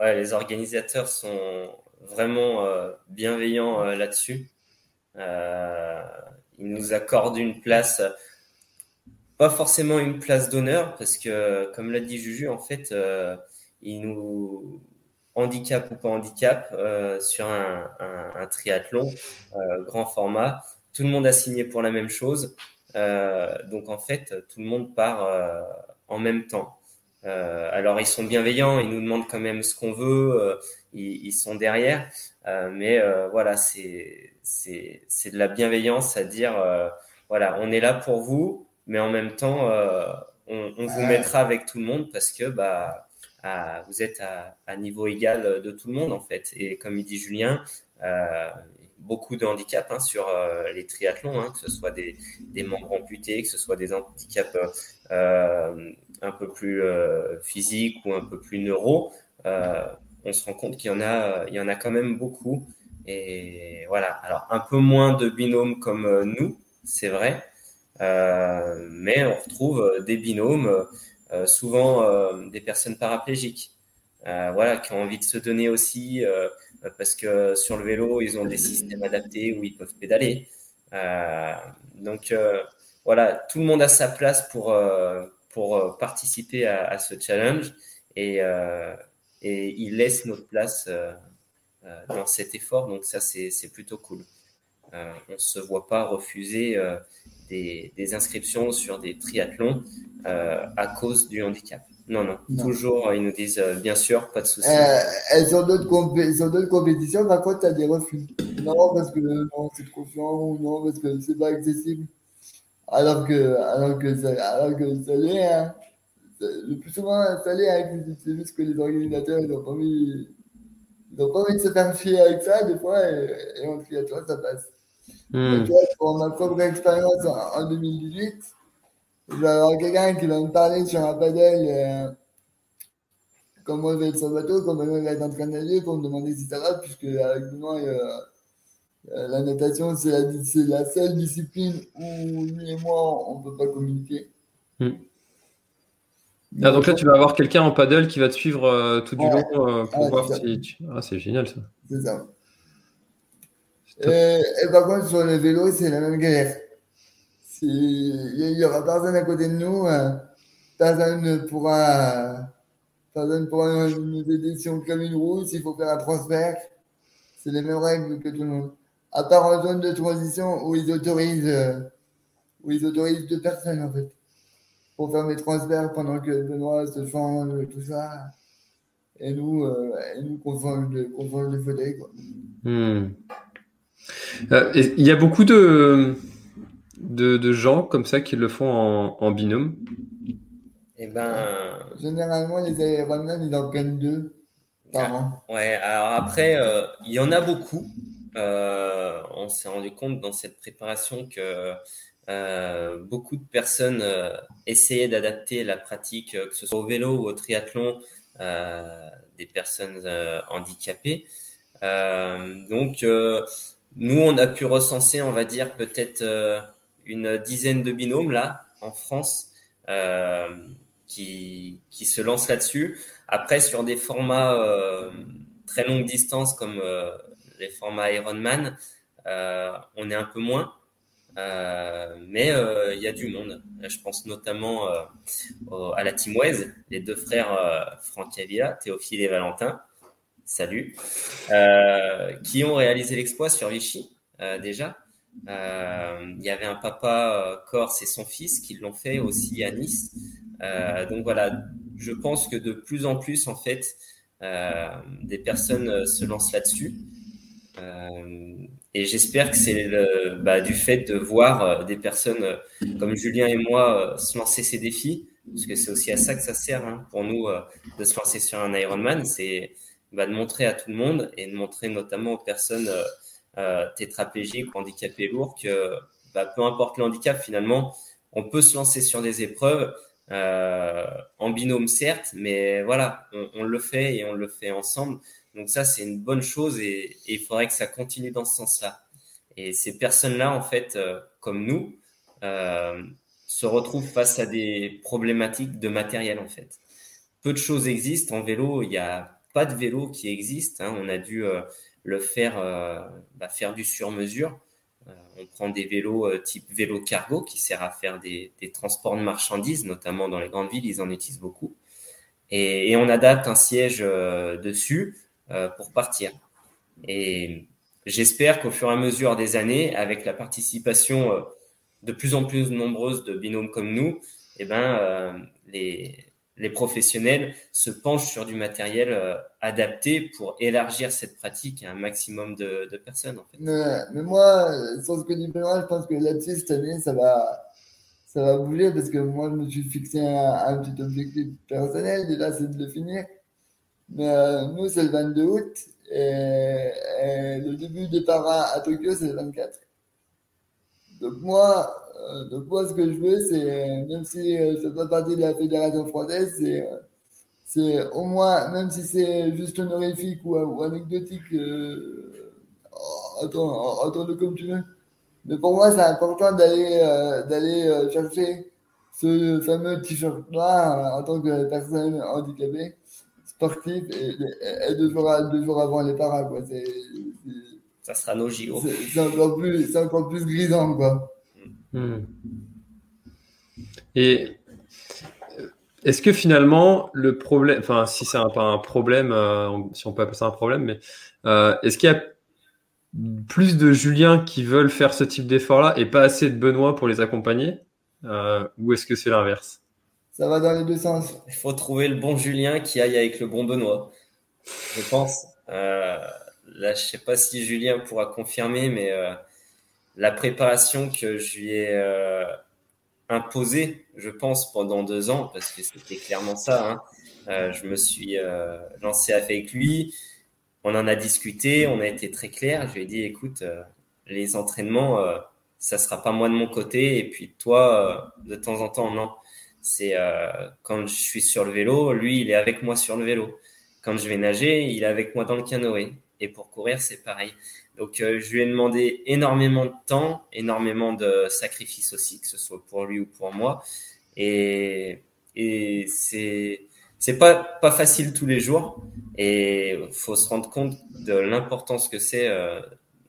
ouais, les organisateurs sont vraiment euh, bienveillants euh, là-dessus. ils nous accordent une place, pas forcément une place d'honneur, parce que, comme l'a dit Juju, en fait, ils nous handicap ou pas handicap, euh, sur un, un, un triathlon grand format. Tout le monde a signé pour la même chose. Euh, donc en fait, tout le monde part euh, en même temps. Euh, alors ils sont bienveillants, ils nous demandent quand même ce qu'on veut, ils, ils, sont derrière, mais voilà, c'est c'est c'est de la bienveillance à dire voilà, on est là pour vous, mais en même temps, on, on vous mettra avec tout le monde parce que bah vous êtes à, niveau égal de tout le monde en fait. Et comme il dit Julien, euh, beaucoup de handicaps hein, sur euh, les triathlons, hein, que ce soit des, membres amputés, que ce soit des handicaps euh, un peu plus physiques ou un peu plus neuro. on se rend compte qu'il y en a, il y en a quand même beaucoup. Et voilà. Alors un peu moins de binômes comme nous, c'est vrai, mais on retrouve des binômes euh, souvent euh, des personnes paraplégiques, euh, voilà, qui ont envie de se donner aussi parce que sur le vélo, ils ont des systèmes adaptés où ils peuvent pédaler. donc voilà, tout le monde a sa place pour, pour participer à, ce challenge et, et il laisse notre place dans cet effort. Donc ça, c'est plutôt cool. on ne se voit pas refuser des, inscriptions sur des triathlons euh, à cause du handicap. Non, non, toujours, ils nous disent, euh, bien sûr, pas de souci. Euh, elles ont d'autres compétitions, par contre, tu as des refus. Non, parce que non, c'est trop chiant, non, parce que c'est pas accessible. Alors que, alors que, ça, alors que ça l'est, hein. le plus souvent, ça l'est, hein, c'est juste que les organisateurs, ils n'ont pas envie, ils ont pas envie de se faire fier avec ça, des fois, et, et en triathlon, ça passe. Hmm. vois, pour ma propre expérience en, en 2018, je vais avoir quelqu'un qui va me parler sur un paddle euh, comment vais être sur le bateau, comment je vais être en train de nager pour me demander si ça va, puisque avec moi, euh, la natation, c'est la, la, seule discipline où lui et moi, on ne peut pas communiquer. Hmm. Ah, donc là, tu vas avoir quelqu'un en paddle qui va te suivre euh, tout du long euh, pour voir si tu... Ah, c'est génial ça. C'est ça. Et, et, par contre, sur le vélo, c'est la même galère. Il n'y aura personne à côté de nous, euh, personne ne pourra, personne pourra nous aider si on une roue, s'il faut faire un transfert. C'est les mêmes règles que tout le monde. À part en zone de transition où ils autorisent, euh, où ils autorisent deux personnes en fait, pour faire mes transferts pendant que Benoît se change, tout ça. Et nous, euh, nous qu'on change de, fauteuil. Hmm. Il y a beaucoup de, de, gens comme ça qui le font en, binôme Eh ben... Généralement, les Ironman, ils en prennent deux par an. Ouais, alors après, il y en a beaucoup. on s'est rendu compte dans cette préparation que euh, beaucoup de personnes euh, essayaient d'adapter la pratique, euh, que ce soit au vélo ou au triathlon, des personnes handicapées. donc, nous, on a pu recenser, on va dire, peut-être une dizaine de binômes là, en France, qui, qui se lancent là-dessus. Après, sur des formats très longue distance comme les formats Ironman, on est un peu moins. Euh, mais euh, il y a du monde. Je pense notamment euh, à la Team Waze, les deux frères Franck Avila, Théophile et Valentin, salut, qui ont réalisé l'exploit sur Vichy déjà. Il y avait un papa corse et son fils qui l'ont fait aussi à Nice. donc voilà, je pense que de plus en plus, en fait, des personnes se lancent là-dessus. Et j'espère que c'est bah, du fait de voir euh, des personnes euh, comme Julien et moi euh, se lancer ces défis, parce que c'est aussi à ça que ça sert hein, pour nous de se lancer sur un Ironman, c'est bah, de montrer à tout le monde et de montrer notamment aux personnes euh, tétraplégiques ou handicapées lourds que bah, peu importe le handicap, finalement, on peut se lancer sur des épreuves euh, en binôme certes, mais voilà, on, le fait et on le fait ensemble. Donc ça, c'est une bonne chose et, il faudrait que ça continue dans ce sens-là. Et ces personnes-là, en fait, euh, comme nous, euh, se retrouvent face à des problématiques de matériel, en fait. Peu de choses existent. En vélo, il n'y a pas de vélo qui existe. Hein. On a dû euh, le faire, bah, faire du sur-mesure. on prend des vélos type vélo cargo qui sert à faire des, transports de marchandises, notamment dans les grandes villes, ils en utilisent beaucoup. Et, on adapte un siège dessus euh, pour partir. Et j'espère qu'au fur et à mesure des années, avec la participation euh, de plus en plus nombreuse de binômes comme nous, eh ben, euh, les, les professionnels se penchent sur du matériel adapté pour élargir cette pratique à un maximum de, personnes. Mais, moi, sans ce que dit je pense que là-dessus, cette année, ça va, ça va bouger parce que moi, je me suis fixé un, petit objectif personnel. Déjà, c'est de le finir. Mais euh, nous, c'est le 22 août et, le début des paras à Tokyo, c'est le 24. Donc moi, euh, donc ce que je veux, c'est, même si euh, je ne fais pas partie de la fédération française, c'est, c'est au moins, même si c'est juste honorifique ou, anecdotique, oh, attends, attends-le comme tu veux. Mais pour moi, c'est important d'aller, d'aller chercher ce fameux t-shirt noir en tant que personne handicapée sportif et, deux, jours, deux, jours, avant les paras. Quoi. Ça sera nos JO. C'est encore, plus, encore plus grisant. Quoi. Hmm. Et est-ce que finalement, le problème, enfin, si c'est pas un problème, euh, si on peut appeler ça un problème, mais euh, est-ce qu'il y a plus de Julien qui veulent faire ce type d'effort-là et pas assez de Benoît pour les accompagner euh, Ou est-ce que c'est l'inverse? Ça va dans les deux sens. Il faut trouver le bon Julien qui aille avec le bon Benoît. Je pense. Là, je sais pas si Julien pourra confirmer, mais euh, la préparation que je lui ai euh, imposée, je pense, pendant deux ans, parce que c'était clairement ça. Hein, euh, je me suis lancé avec lui. On en a discuté, on a été très clair. Je lui ai dit, écoute, les entraînements, ça sera pas moi de mon côté, et puis toi, de temps en temps, non c'est quand je suis sur le vélo, lui, il est avec moi sur le vélo. Quand je vais nager, il est avec moi dans le canoë. Et pour courir, c'est pareil. Donc, euh, je lui ai demandé énormément de temps, énormément de sacrifices aussi, que ce soit pour lui ou pour moi. Et, et c'est pas facile tous les jours. Et faut se rendre compte de l'importance que c'est euh,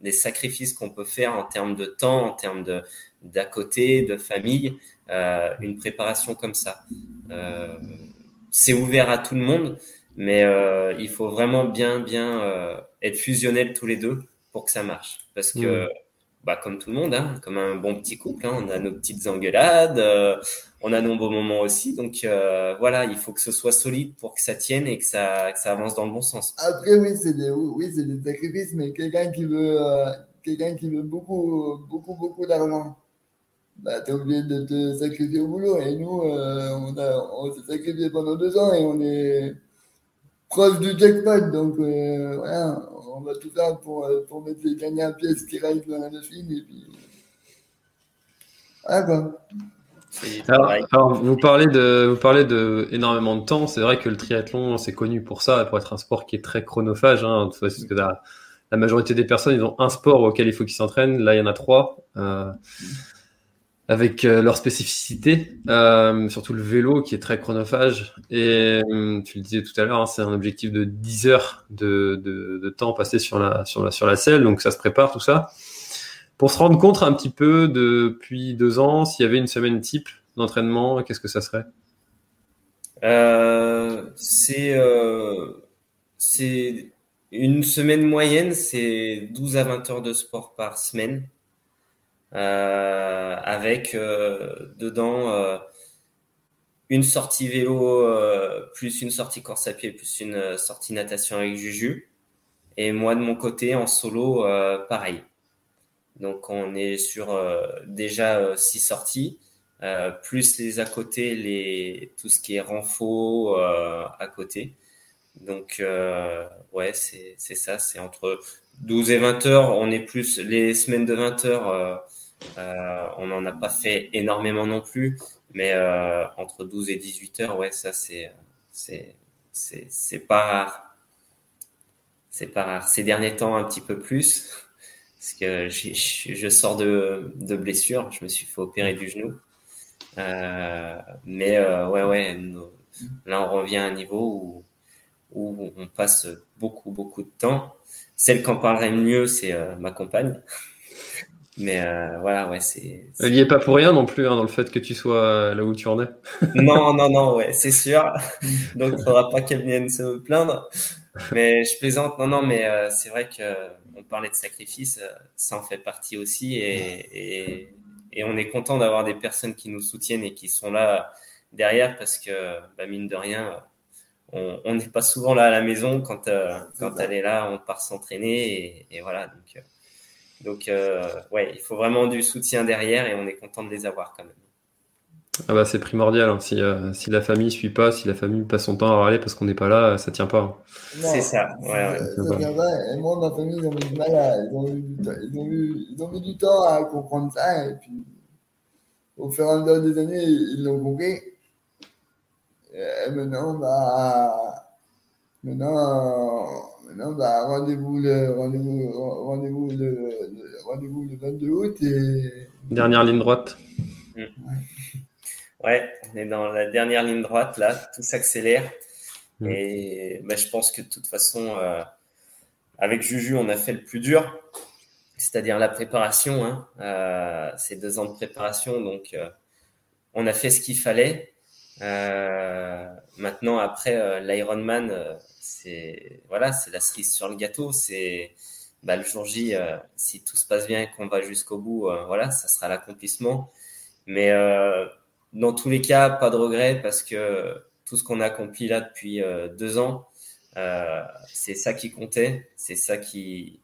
des sacrifices qu'on peut faire en termes de temps, en termes de d'à côté, de famille. Euh, une préparation comme ça. Euh, c'est ouvert à tout le monde, mais euh, il faut vraiment bien, bien être fusionnel tous les deux pour que ça marche. Parce que, bah, comme tout le monde, hein, comme un bon petit couple, hein, on a nos petites engueulades, on a nos beaux moments aussi. Donc voilà, il faut que ce soit solide pour que ça tienne et que ça, que ça avance dans le bon sens. Après, oui, c'est des, oui, des sacrifices, mais quelqu'un qui veut, quelqu'un qui veut beaucoup, beaucoup, beaucoup d'argent, bah, tu es obligé de te sacrifier au boulot. Et nous, euh, on, on s'est sacrifié pendant deux ans et on est proche du jackpot. Donc, euh, voilà, on va tout faire pour, euh, pour mettre les dernières pièces qui restent dans la machine. Et puis, voilà quoi. Alors, vous parlez de, vous parlez de énormément de temps. C'est vrai que le triathlon, c'est connu pour ça, pour être un sport qui est très chronophage. Hein, parce que la, la, majorité des personnes, ils ont un sport auquel il faut qu'ils s'entraînent. Là, il y en a trois. Euh, avec euh, leur spécificité, euh, surtout le vélo qui est très chronophage. Et euh, tu le disais tout à l'heure, hein, c'est un objectif de 10 heures de, temps passé sur la, sur, la, sur la selle, donc ça se prépare tout ça. Pour se rendre compte un petit peu depuis deux ans, s'il y avait une semaine type d'entraînement, qu'est-ce que ça serait? C'est une semaine moyenne, c'est 12 à 20 heures de sport par semaine. Euh, avec euh, dedans euh, une sortie vélo plus une sortie course à pied plus une sortie natation avec Juju. Et moi de mon côté en solo, pareil. Donc on est sur déjà six sorties, plus les à côté, les tout ce qui est renfort à côté. Donc ouais, c'est ça, c'est entre 12 et 20 heures. On est plus les semaines de 20 heures. Euh, on n'en a pas fait énormément non plus, mais euh, entre 12 et 18 heures, ouais, ça c'est c'est pas rare. C'est pas rare. Ces derniers temps, un petit peu plus, parce que je sors de, de blessure. Je me suis fait opérer du genou. Euh, mais ouais, ouais, là on revient à un niveau où, où on passe beaucoup, beaucoup de temps. Celle qui en parlerait mieux, c'est ma compagne. Mais euh, voilà, ouais, c'est. Il n'y est pas pour rien non plus hein, dans le fait que tu sois là où tu en es. *laughs* non, non, non, ouais, c'est sûr. *laughs* Donc, il ne faudra pas qu'elle vienne se plaindre. Mais je plaisante. Non, non, mais euh, c'est vrai que on parlait de sacrifice, euh, ça en fait partie aussi, et, et, et on est content d'avoir des personnes qui nous soutiennent et qui sont là derrière parce que, bah, mine de rien, on n'est pas souvent là à la maison quand quand elle est là, on part s'entraîner et, et, voilà. Donc donc, euh, ouais, il faut vraiment du soutien derrière et on est content de les avoir quand même. Ah bah c'est primordial. Hein. Si, euh, si la famille suit pas, si la famille passe son temps à râler parce qu'on n'est pas là, ça tient pas. Hein. C'est ça. Ouais, ouais. Ça, tient pas. Et moi, ma famille, ils ont mis du mal à, ils ont, eu, ils, ont eu, ils ont mis du temps à comprendre ça. Et puis, au fur et à mesure des années, ils l'ont compris. Et maintenant, bah, maintenant, non, bah, rendez-vous le, rendez-vous, rendez-vous le, rendez-vous le 22 août et. Dernière ligne droite. Ouais. ouais. on est dans la dernière ligne droite, là, tout s'accélère. Mm. Et bah, je pense que de toute façon, euh, avec Juju, on a fait le plus dur, c'est-à-dire la préparation. Hein. Euh, c'est deux ans de préparation, donc euh, on a fait ce qu'il fallait. Euh, maintenant, après euh, l'Ironman, c'est voilà, c'est la cerise sur le gâteau. C'est bah, le jour J, euh, si tout se passe bien et qu'on va jusqu'au bout, euh, voilà, ça sera l'accomplissement. Mais euh, dans tous les cas, pas de regret parce que tout ce qu'on a accompli là depuis deux ans, c'est ça qui comptait, c'est ça qui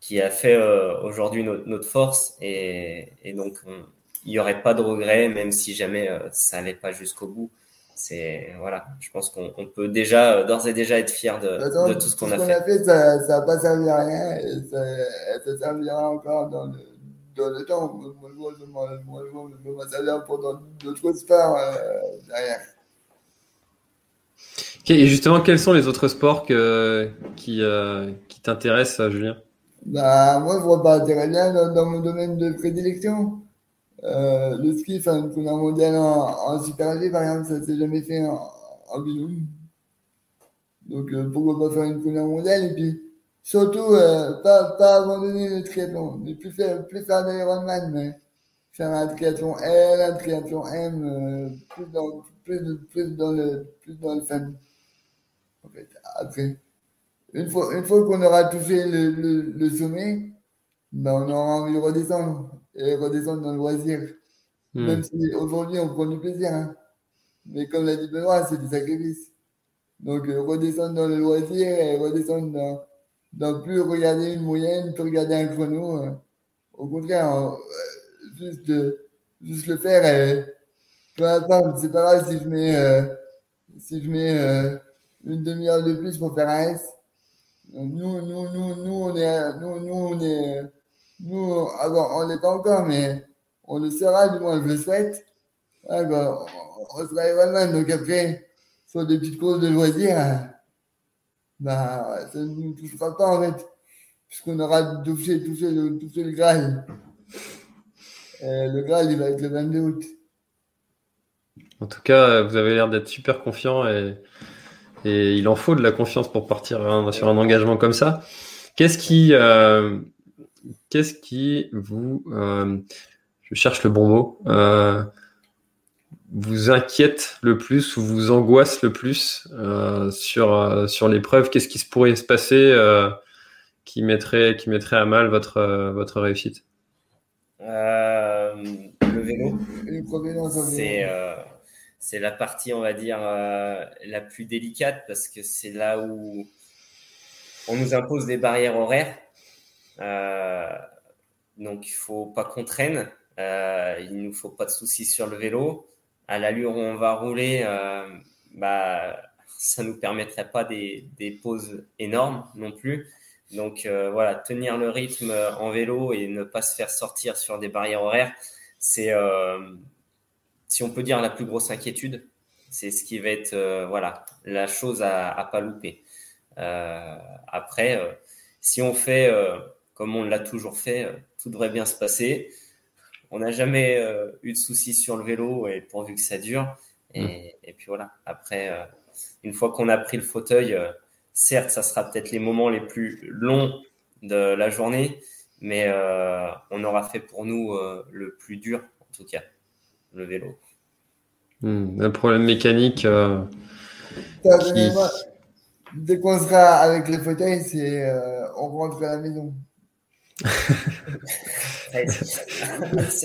qui a fait aujourd'hui notre, notre, force et donc il n'y aurait pas de regret même si jamais ça n'allait pas jusqu'au bout c'est voilà, je pense qu'on peut déjà euh, d'ores et déjà être fier de, de tout ce qu'on a, a, fait. Ça n'a pas servi à rien et ça, ça servira encore dans le, dans le temps. Moi, moi, moi, moi, moi, moi, ça servir pour d'autres sports euh, derrière. Okay, et justement, quels sont les autres sports que, qui, euh, qui t'intéressent, Julien? Bah, Moi, je vois pas très bien dans, dans mon domaine de prédilection. Euh, le ski, enfin, une première mondiale en, en Super G, par exemple, ça s'est jamais fait en, en. Donc, euh, pourquoi pas faire une première mondiale? Et puis, surtout, euh, pas, pas abandonner le triathlon, ne plus faire, plus faire d'Ironman, mais faire un triathlon L, un triathlon M, euh, plus dans, plus, plus dans le, plus dans le fun. En fait, après, une fois, une fois qu'on aura touché le, le, le sommet, ben, on aura envie de redescendre et redescendre dans le loisir. Hmm. Même si aujourd'hui on prend du plaisir. Hein. Mais comme l'a dit Benoît, c'est du sacrifice. Donc euh, redescendre dans le loisir et redescendre dans, dans plus regarder une moyenne, plus regarder un chrono. Euh, au contraire, euh, juste, juste le faire. peu importe, c'est pas grave si je mets, si je mets une demi-heure de plus pour faire un S. Nous, nous, nous, nous, on est, nous, nous, on est, nous, alors, on l'est pas encore, mais on le sera, du moins, je le souhaite. on, on sera vraiment, donc après, sur des petites courses de loisirs, bah, ça ne nous touchera pas en fait, puisqu'on aura touché, touché, le, touché le Graal. le Graal, il va être le 22 août. En tout cas, vous avez l'air d'être super confiant et, et, il en faut de la confiance pour partir sur un engagement comme ça. Qu'est-ce qui, euh, qu'est-ce qui vous, euh, je cherche le bon mot, euh, vous inquiète le plus ou vous angoisse le plus euh, sur, euh, sur l'épreuve? Qu'est-ce qui se pourrait se passer euh, qui, mettrait, qui mettrait à mal votre, votre réussite? Le vélo. C'est, c'est la partie, on va dire, la plus délicate parce que c'est là où on nous impose des barrières horaires. Donc, il ne faut pas qu'on traîne. il ne nous faut pas de soucis sur le vélo à l'allure où on va rouler, euh, bah, ça nous permettrait pas des, des, pauses énormes non plus. Donc euh, voilà, tenir le rythme en vélo et ne pas se faire sortir sur des barrières horaires, c'est, euh, si on peut dire, la plus grosse inquiétude. C'est ce qui va être voilà, la chose à, à pas louper. après, si on fait comme on l'a toujours fait, tout devrait bien se passer on n'a jamais euh, eu de soucis sur le vélo et pourvu que ça dure. Et, mm. puis voilà, après, euh, une fois qu'on a pris le fauteuil, euh, certes, ça sera peut-être les moments les plus longs de la journée, mais on aura fait pour nous le plus dur, en tout cas, le vélo. Mm. un problème mécanique. Dès qu'on sera avec le fauteuil, c'est on rentre à la maison.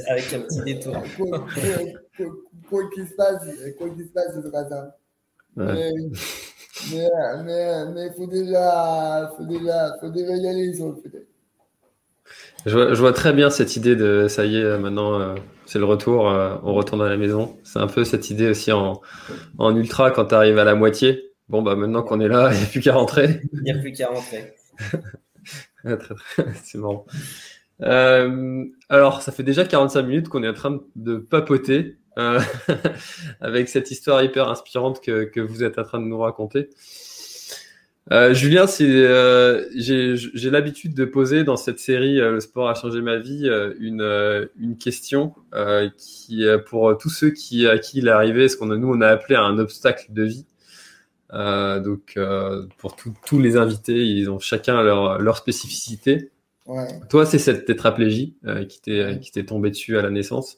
Avec un petit détour. Quoi qu'il se passe, quoi qu'il se passe, ce sera ça. Mais, mais, mais, mais faut déjà, faut déjà, faut déjà y aller sur le peut Je vois, je vois, très bien cette idée de ça y est, maintenant euh, c'est le retour, euh, on retourne à la maison. C'est un peu cette idée aussi en, en ultra quand tu arrives à la moitié. Bon, bah maintenant qu'on est là, il n'y a plus qu'à rentrer. Il n'y a plus qu'à rentrer. *laughs* c'est marrant. Euh, alors, ça fait déjà 45 minutes qu'on est en train de papoter euh, *laughs* avec cette histoire hyper inspirante que, que, vous êtes en train de nous raconter. Euh, Julien, euh, j'ai l'habitude de poser dans cette série Le sport a changé ma vie une, une question qui, pour tous ceux qui, à qui il est arrivé, ce qu'on nous on a appelé un obstacle de vie. Euh, donc, euh, pour tous les invités, ils ont chacun leur, leur spécificité. Toi, c'est cette tétraplégie euh, qui t'est tombée dessus à la naissance.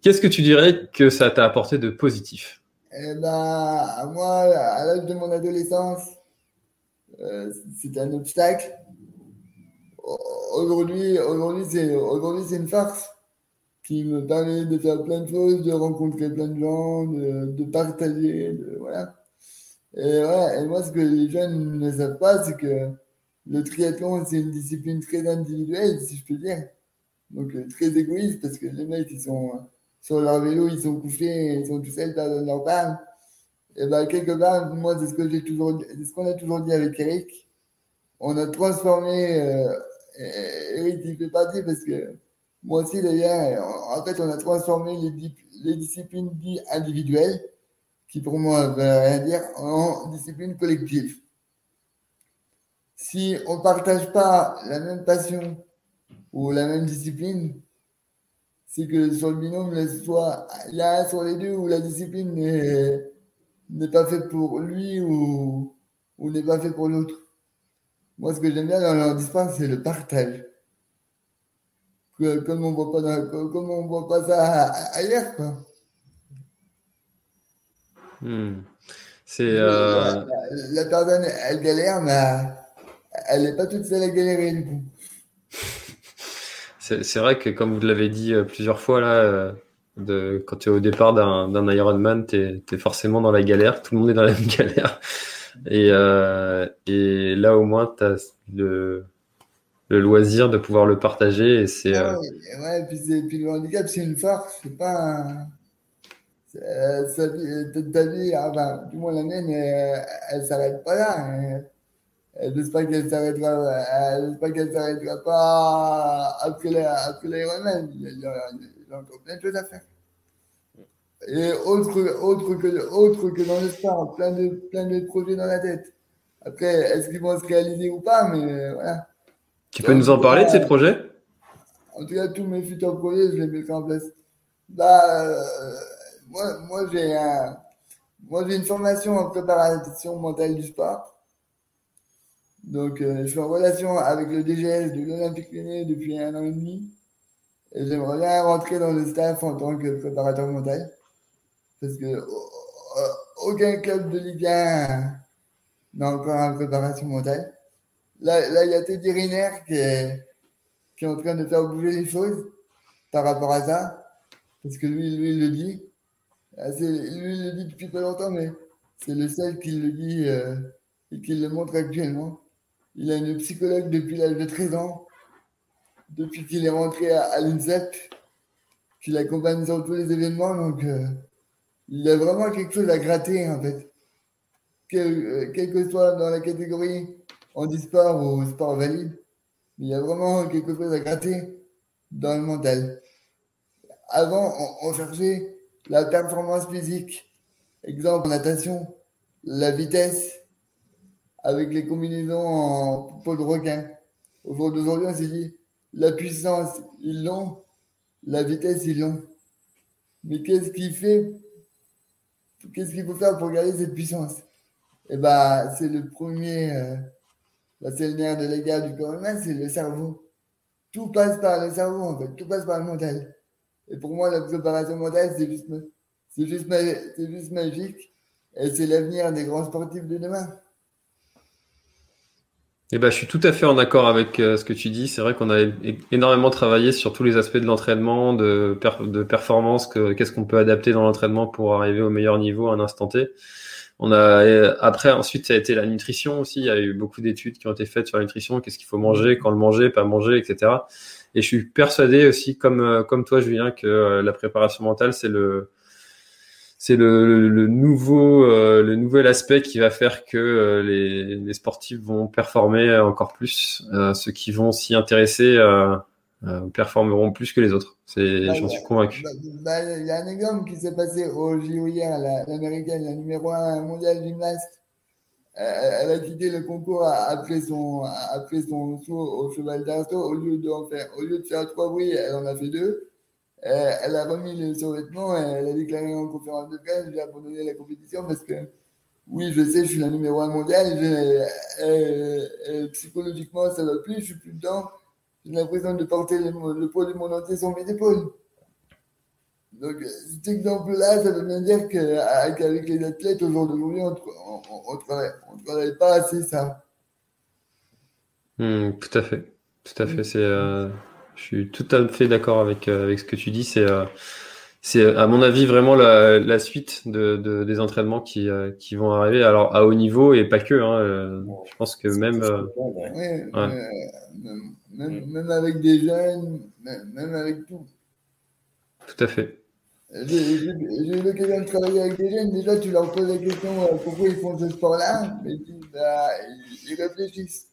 Qu'est-ce que tu dirais que ça t'a apporté de positif? Eh ben, Moi, à l'âge de mon adolescence, c'était un obstacle. Aujourd'hui, aujourd'hui, c'est aujourd'hui, c'est une farce qui me permet de faire plein de choses, de rencontrer plein de gens, de, de partager, de, voilà. Et, ouais, et moi, ce que les jeunes ne savent pas, c'est que le triathlon, c'est une discipline très individuelle, si je peux dire. Donc, euh, très égoïste, parce que les mecs, ils sont euh, sur leur vélo, ils sont couchés, ils sont tout seuls dans leur panne. Et ben, quelque part, moi, c'est ce que j'ai toujours c'est ce qu'on a toujours dit avec Eric. On a transformé, euh, Eric, il fait partie parce que moi aussi, d'ailleurs, en fait, on a transformé les, les disciplines individuelles qui pour moi ne veut rien dire, en discipline collective. Si on ne partage pas la même passion ou la même discipline, c'est que sur le binôme, soit un sur les deux où la discipline n'est pas faite pour lui ou, n'est pas faite pour l'autre. Moi, ce que j'aime bien dans leur dispense, c'est le partage. comme on on voit pas ça ailleurs, quoi. Hmm. C'est euh... la, personne, elle galère, mais elle n'est pas toute seule à galérer du coup. C'est vrai que comme vous l'avez dit euh, plusieurs fois là, euh, de, quand tu es au départ d'un Ironman, tu es, forcément dans la galère. Tout le monde est dans la *laughs* même galère. Et, et là, au moins, tu as le, le loisir de pouvoir le partager. Et c'est, ah ouais, et puis, puis, le handicap, c'est une force, c'est pas un... Ta vie, ben, du moins la mienne, elle, elle s'arrête pas là. Hein. J'espère qu'elle s'arrêtera, j'espère qu'elle s'arrêtera pas après l'Ironman. Il, il, y a encore plein de choses à faire. Et autre, autre, que, autre que dans le sport, plein de, plein de projets dans la tête. Après, est-ce qu'ils vont se réaliser ou pas, mais voilà. Tu peux nous en parler de ces projets? En tout cas, tous mes futurs projets, je les mettrai en place. Bah, euh, moi, moi j'ai un, moi, j'ai une formation en préparation mentale du sport. Donc, euh, je suis en relation avec le DGS de l'Olympique Lyonnais depuis un an et demi. Et j'aimerais bien rentrer dans le staff en tant que préparateur mental. Parce que aucun club de Ligue 1 n'a encore une préparation mentale. Là, là, il y a Teddy Riner qui est, qui est en train de faire bouger les choses par rapport à ça. Parce que lui, lui, il le dit. Ah, lui, il le dit depuis pas longtemps, mais c'est le seul qui le dit euh, et qui le montre actuellement. Il a une psychologue depuis l'âge de 13 ans, depuis qu'il est rentré à, l'INSEP, qui l'accompagne sur tous les événements. Donc, euh, il a vraiment quelque chose à gratter, en fait. Euh, quel, que soit dans la catégorie handisport ou sport valide, il y a vraiment quelque chose à gratter dans le mental. Avant, on, cherchait la performance physique, exemple natation, la vitesse, avec les combinaisons en peau de requin. Au jour d'aujourd'hui, on s'est dit, la puissance, ils l'ont, la vitesse, ils l'ont. Mais qu'est-ce qu'il fait Qu'est-ce qu'il faut faire pour garder cette puissance? Eh ben, c'est le premier, euh, bah, c'est de la du corps humain, c'est le cerveau. Tout passe par le cerveau, en fait, tout passe par le mental. Et pour moi, la préparation mentale, c'est juste, c'est juste, juste magique. Et c'est l'avenir des grands sportifs de demain. Eh ben, je suis tout à fait en accord avec euh, ce que tu dis. C'est vrai qu'on a énormément travaillé sur tous les aspects de l'entraînement, de, de performance, qu'est-ce qu'on peut adapter dans l'entraînement pour arriver au meilleur niveau à un instant T. On a euh, après ensuite ça a été la nutrition aussi. Il y a eu beaucoup d'études qui ont été faites sur la nutrition, qu'est-ce qu'il faut manger, quand le manger, pas manger, etc. Et je suis persuadé aussi, comme euh, comme toi Julien, que la préparation mentale c'est le c'est le, nouveau, euh, le nouvel aspect qui va faire que euh, les, sportifs vont performer encore plus. Euh, ceux qui vont s'y intéresser performeront plus que les autres. C'est, bah, j'en suis convaincu. Bah, bah, il y a un exemple qui s'est passé au JO hier, l'américaine, la, numéro 1 mondiale gymnaste. Elle, a quitté le concours après son, après son saut au cheval d'assaut. Au lieu de faire, au lieu de faire trois bruits, elle en a fait deux. Euh, elle a remis le survêtement et elle a déclaré en conférence de presse j'ai abandonné la compétition parce que oui, je sais, je suis la numéro 1 mondiale, psychologiquement ça va plus, je suis plus dedans, j'ai l'impression de porter le, poids du monde entier sur mes épaules. Donc cet exemple-là, ça veut bien dire qu'avec les athlètes au jour d'aujourd'hui, on ne travaille, pas assez ça. Hmm, tout à fait, tout à fait, c'est... Euh, je suis tout à fait d'accord avec, euh, avec ce que tu dis. C'est, euh, c'est à mon avis vraiment la, la suite de, de, des entraînements qui, euh, qui vont arriver. Alors à haut niveau et pas que. Hein, je pense que même, même, même, avec des jeunes, même avec tout. Tout à fait. J'ai eu l'occasion de travailler avec des jeunes. Déjà, tu leur poses la question pourquoi ils font ce sport-là, mais bah, ils réfléchissent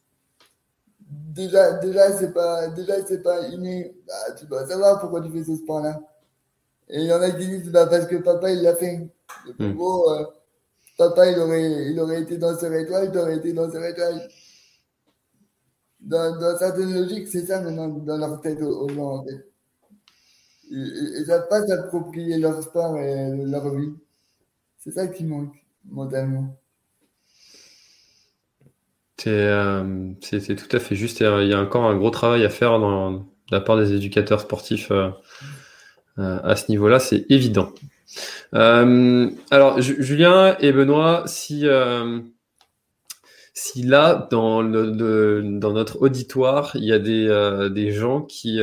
déjà, déjà, c'est pas, déjà, c'est pas inné. Bah, tu dois savoir pourquoi tu fais ce sport-là. Et il y en a qui disent, bah, parce que papa, il l'a fait. Hmm. Euh, papa, il aurait, il aurait été dans ce étoile, tu aurais été dans ce étoile. Dans, dans certaines logiques, c'est ça maintenant dans leur tête aux, gens, en fait. Ils ne savent pas s'approprier leur sport et leur vie. C'est ça qui manque mentalement. Euh, c'est tout à fait juste. Il y a encore un gros travail à faire dans, de la part des éducateurs sportifs euh, euh, à ce niveau-là, c'est évident. alors, Julien et Benoît, si, si là, dans, notre auditoire, il y a des gens qui,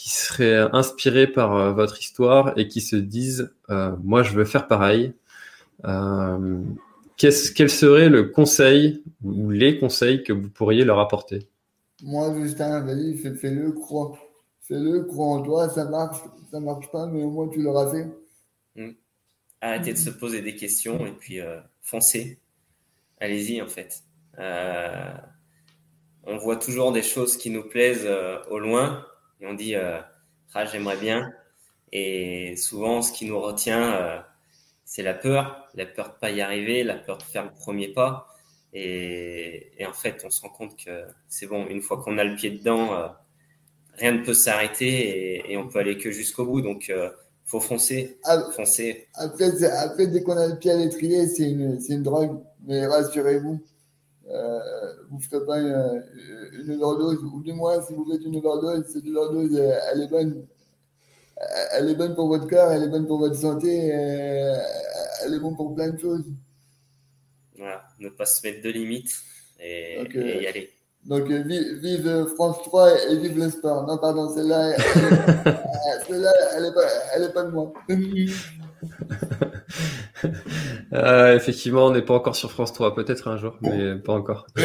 qui seraient inspirés par votre histoire et qui se disent Moi, je veux faire pareil quel serait le conseil ou les conseils que vous pourriez leur apporter? Moi, Justin, vas-y, fais-le, crois. Fais-le, crois en toi, ça marche, ça marche pas, mais au moins tu l'auras fait. Hmm. Arrêtez de se poser des questions et puis euh, foncez. Allez-y, en fait. Euh, on voit toujours des choses qui nous plaisent euh, au loin et on dit ah, j'aimerais bien. Et souvent, ce qui nous retient, c'est la peur, la peur de pas y arriver, la peur de faire le premier pas. Et, en fait, on se rend compte que c'est bon, une fois qu'on a le pied dedans, euh, rien ne peut s'arrêter et, on peut aller que jusqu'au bout. Donc, il euh, faut foncer, foncer. Après, après, dès qu'on a le pied à l'étrier, c'est une, une, drogue. Mais rassurez-vous, euh, vous ne ferez pas une, une, overdose. Ou du moins, si vous faites une overdose, cette overdose, elle est bonne elle est bonne pour votre cœur, elle est bonne pour votre santé, elle est bonne pour plein de choses. Voilà, ne pas se mettre de limites et, y aller. Donc, euh, vive, France 3 et vive le sport. Non, pardon, celle-là, *laughs* celle-là, elle n'est pas, elle pas de moi. *laughs* Euh, effectivement, on n'est pas encore sur France 3, peut-être un jour, mais pas encore. *laughs*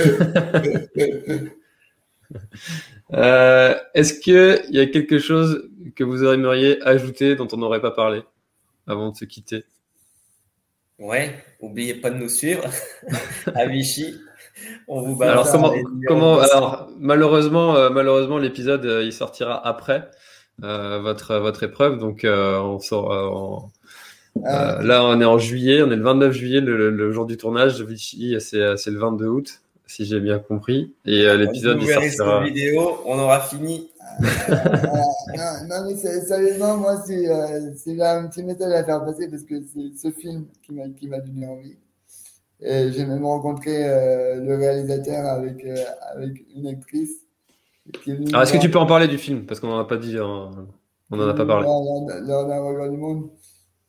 *laughs* Euh, est-ce qu'il y a quelque chose que vous aimeriez ajouter dont on n'aurait pas parlé avant de se quitter? Ouais, n'oubliez pas de nous suivre. *laughs* À Vichy. On vous Alors comment, comment alors malheureusement euh, malheureusement l'épisode euh, il sortira après votre votre épreuve. Donc on sort là on est en juillet on est le 29 juillet le, jour du tournage de Vichy c'est le 22 août si j'ai bien compris. Et euh, l'épisode il sortira. vidéo, on aura fini. *laughs* Euh, non, mais sérieusement, moi, c'est euh, un petit message à faire passer parce que c'est ce film qui m'a donné envie. Et j'ai même rencontré le réalisateur avec, avec une actrice. Est-ce que tu peux en parler du film? Parce qu'on n'en a pas dit, on n'en a pas parlé.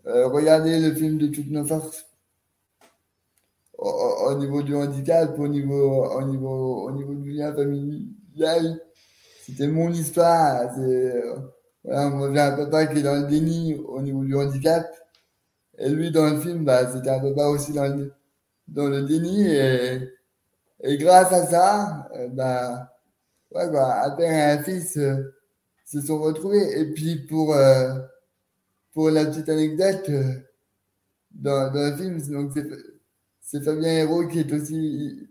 Regardez le film de toutes nos forces au, niveau du handicap, au niveau, au niveau, au niveau du lien familial. C'était mon histoire. Voilà, moi, j'ai un papa qui est dans le déni au niveau du handicap. Et lui, dans le film, bah, c'était un papa aussi dans le, dans le déni. Et, et grâce à ça, euh, bah, ouais, quoi, un père et un fils euh, se sont retrouvés. Et puis, pour, euh, pour la petite anecdote, dans, dans le film, c'est Fabien Hérault qui est aussi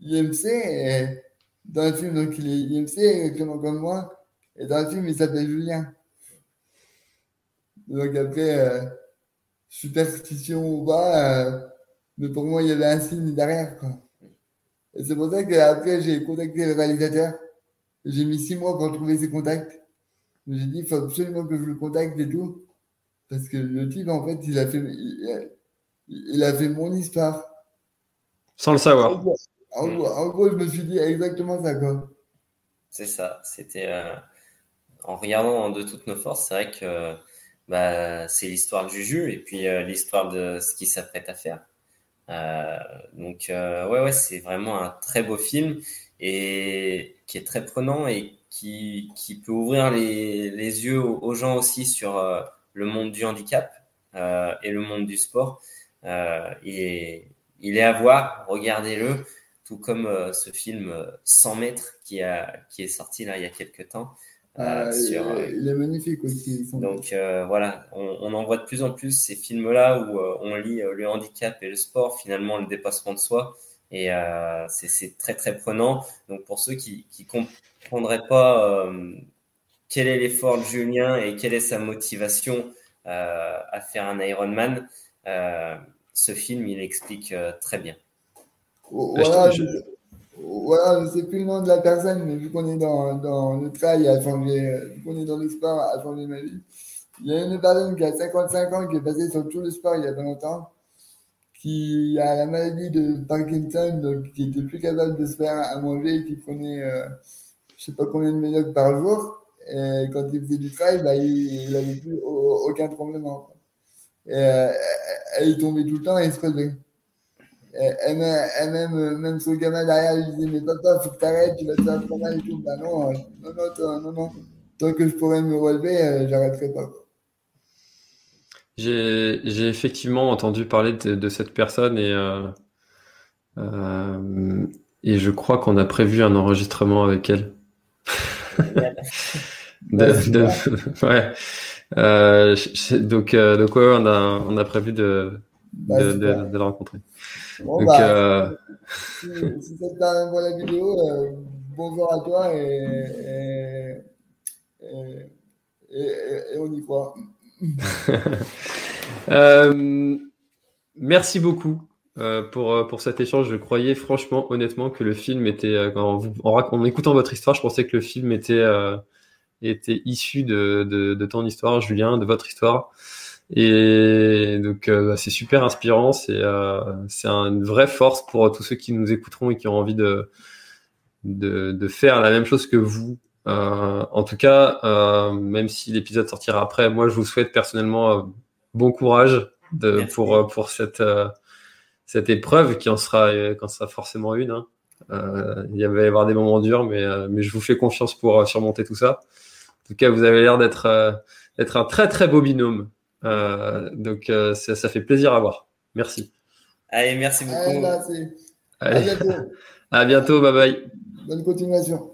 IMC. Et dans le film, donc, il est IMC, exactement comme moi. Et dans le film, il s'appelle Julien. Donc après, euh, superstition ou pas, euh, mais pour moi, il y avait un signe derrière. Quoi. Et c'est pour ça qu'après, j'ai contacté le réalisateur. J'ai mis six mois pour trouver ses contacts. J'ai dit, il faut absolument que je le contacte et tout. Parce que le type, en fait, il a fait, il a fait mon histoire. Sans le savoir. En gros, je me suis dit exactement ça. C'est ça. C'était euh, en regardant de toutes nos forces, c'est vrai que bah, c'est l'histoire de Juju et puis euh, l'histoire de ce qu'il s'apprête à faire. Euh, donc ouais, ouais, c'est vraiment un très beau film et qui est très prenant et qui, qui peut ouvrir les, les yeux aux, gens aussi sur le monde du handicap et le monde du sport. Euh, il, est, il est à voir, regardez-le, tout comme euh, ce film 100 mètres qui, a, qui est sorti là il y a quelques temps. Euh, il est magnifique aussi. Donc voilà, on, en voit de plus en plus ces films-là où on lit le handicap et le sport, finalement le dépassement de soi. Et c'est très très prenant. Donc pour ceux qui ne comprendraient pas quel est l'effort de Julien et quelle est sa motivation à faire un Ironman, ce film, il explique euh, très bien. Voilà, je ne sais plus le nom de la personne, mais vu qu'on est dans, dans, le trail, à changer, vu qu'on est dans le sport, à changer ma vie. Il y a une personne qui a 55 ans, qui est passée sur tout le sport il y a pas longtemps, qui a la maladie de Parkinson, donc qui était plus capable de se faire à manger, qui prenait euh, je sais pas combien de médocs par jour. Et quand il faisait du trail, bah, il n'avait plus aucun tremblement. Euh, elle est tombée tout le temps et elle se relevait. Elle, même, même son gamin derrière lui disait Mais papa, faut que t'arrêtes, tu vas te faire trop mal et tout. Bah non, euh, non, non, non, non. Tant que je pourrais me relever, euh, j'arrêterai pas. J'ai effectivement entendu parler de, cette personne et et je crois qu'on a prévu un enregistrement avec elle. *laughs* ouais. donc, donc ouais, on a, on a prévu de, bah, de, de, la rencontrer. donc, bah, si, si c'est un la vidéo, bonjour à toi et, et, on y croit. *laughs* Euh, merci beaucoup euh, pour, euh, pour cet échange. Je croyais franchement, honnêtement, que le film était. En, en, écoutant votre histoire, je pensais que le film était, était issu de, de, de, ton histoire, Julien, de votre histoire. Et donc, bah, c'est super inspirant. C'est c'est une vraie force pour tous ceux qui nous écouteront et qui ont envie de, de, de faire la même chose que vous. Euh, en tout cas, euh, même si l'épisode sortira après, moi je vous souhaite personnellement euh, bon courage de, pour, pour cette, cette épreuve qui en sera, quand sera forcément une. Hein. Il va y avoir des moments durs, mais, mais je vous fais confiance pour surmonter tout ça. En tout cas, vous avez l'air d'être d'être un très très beau binôme. donc ça, ça, fait plaisir à voir. Merci. Allez, merci beaucoup. Allez, À bientôt. *laughs* à bientôt. Bye bye. Bonne continuation.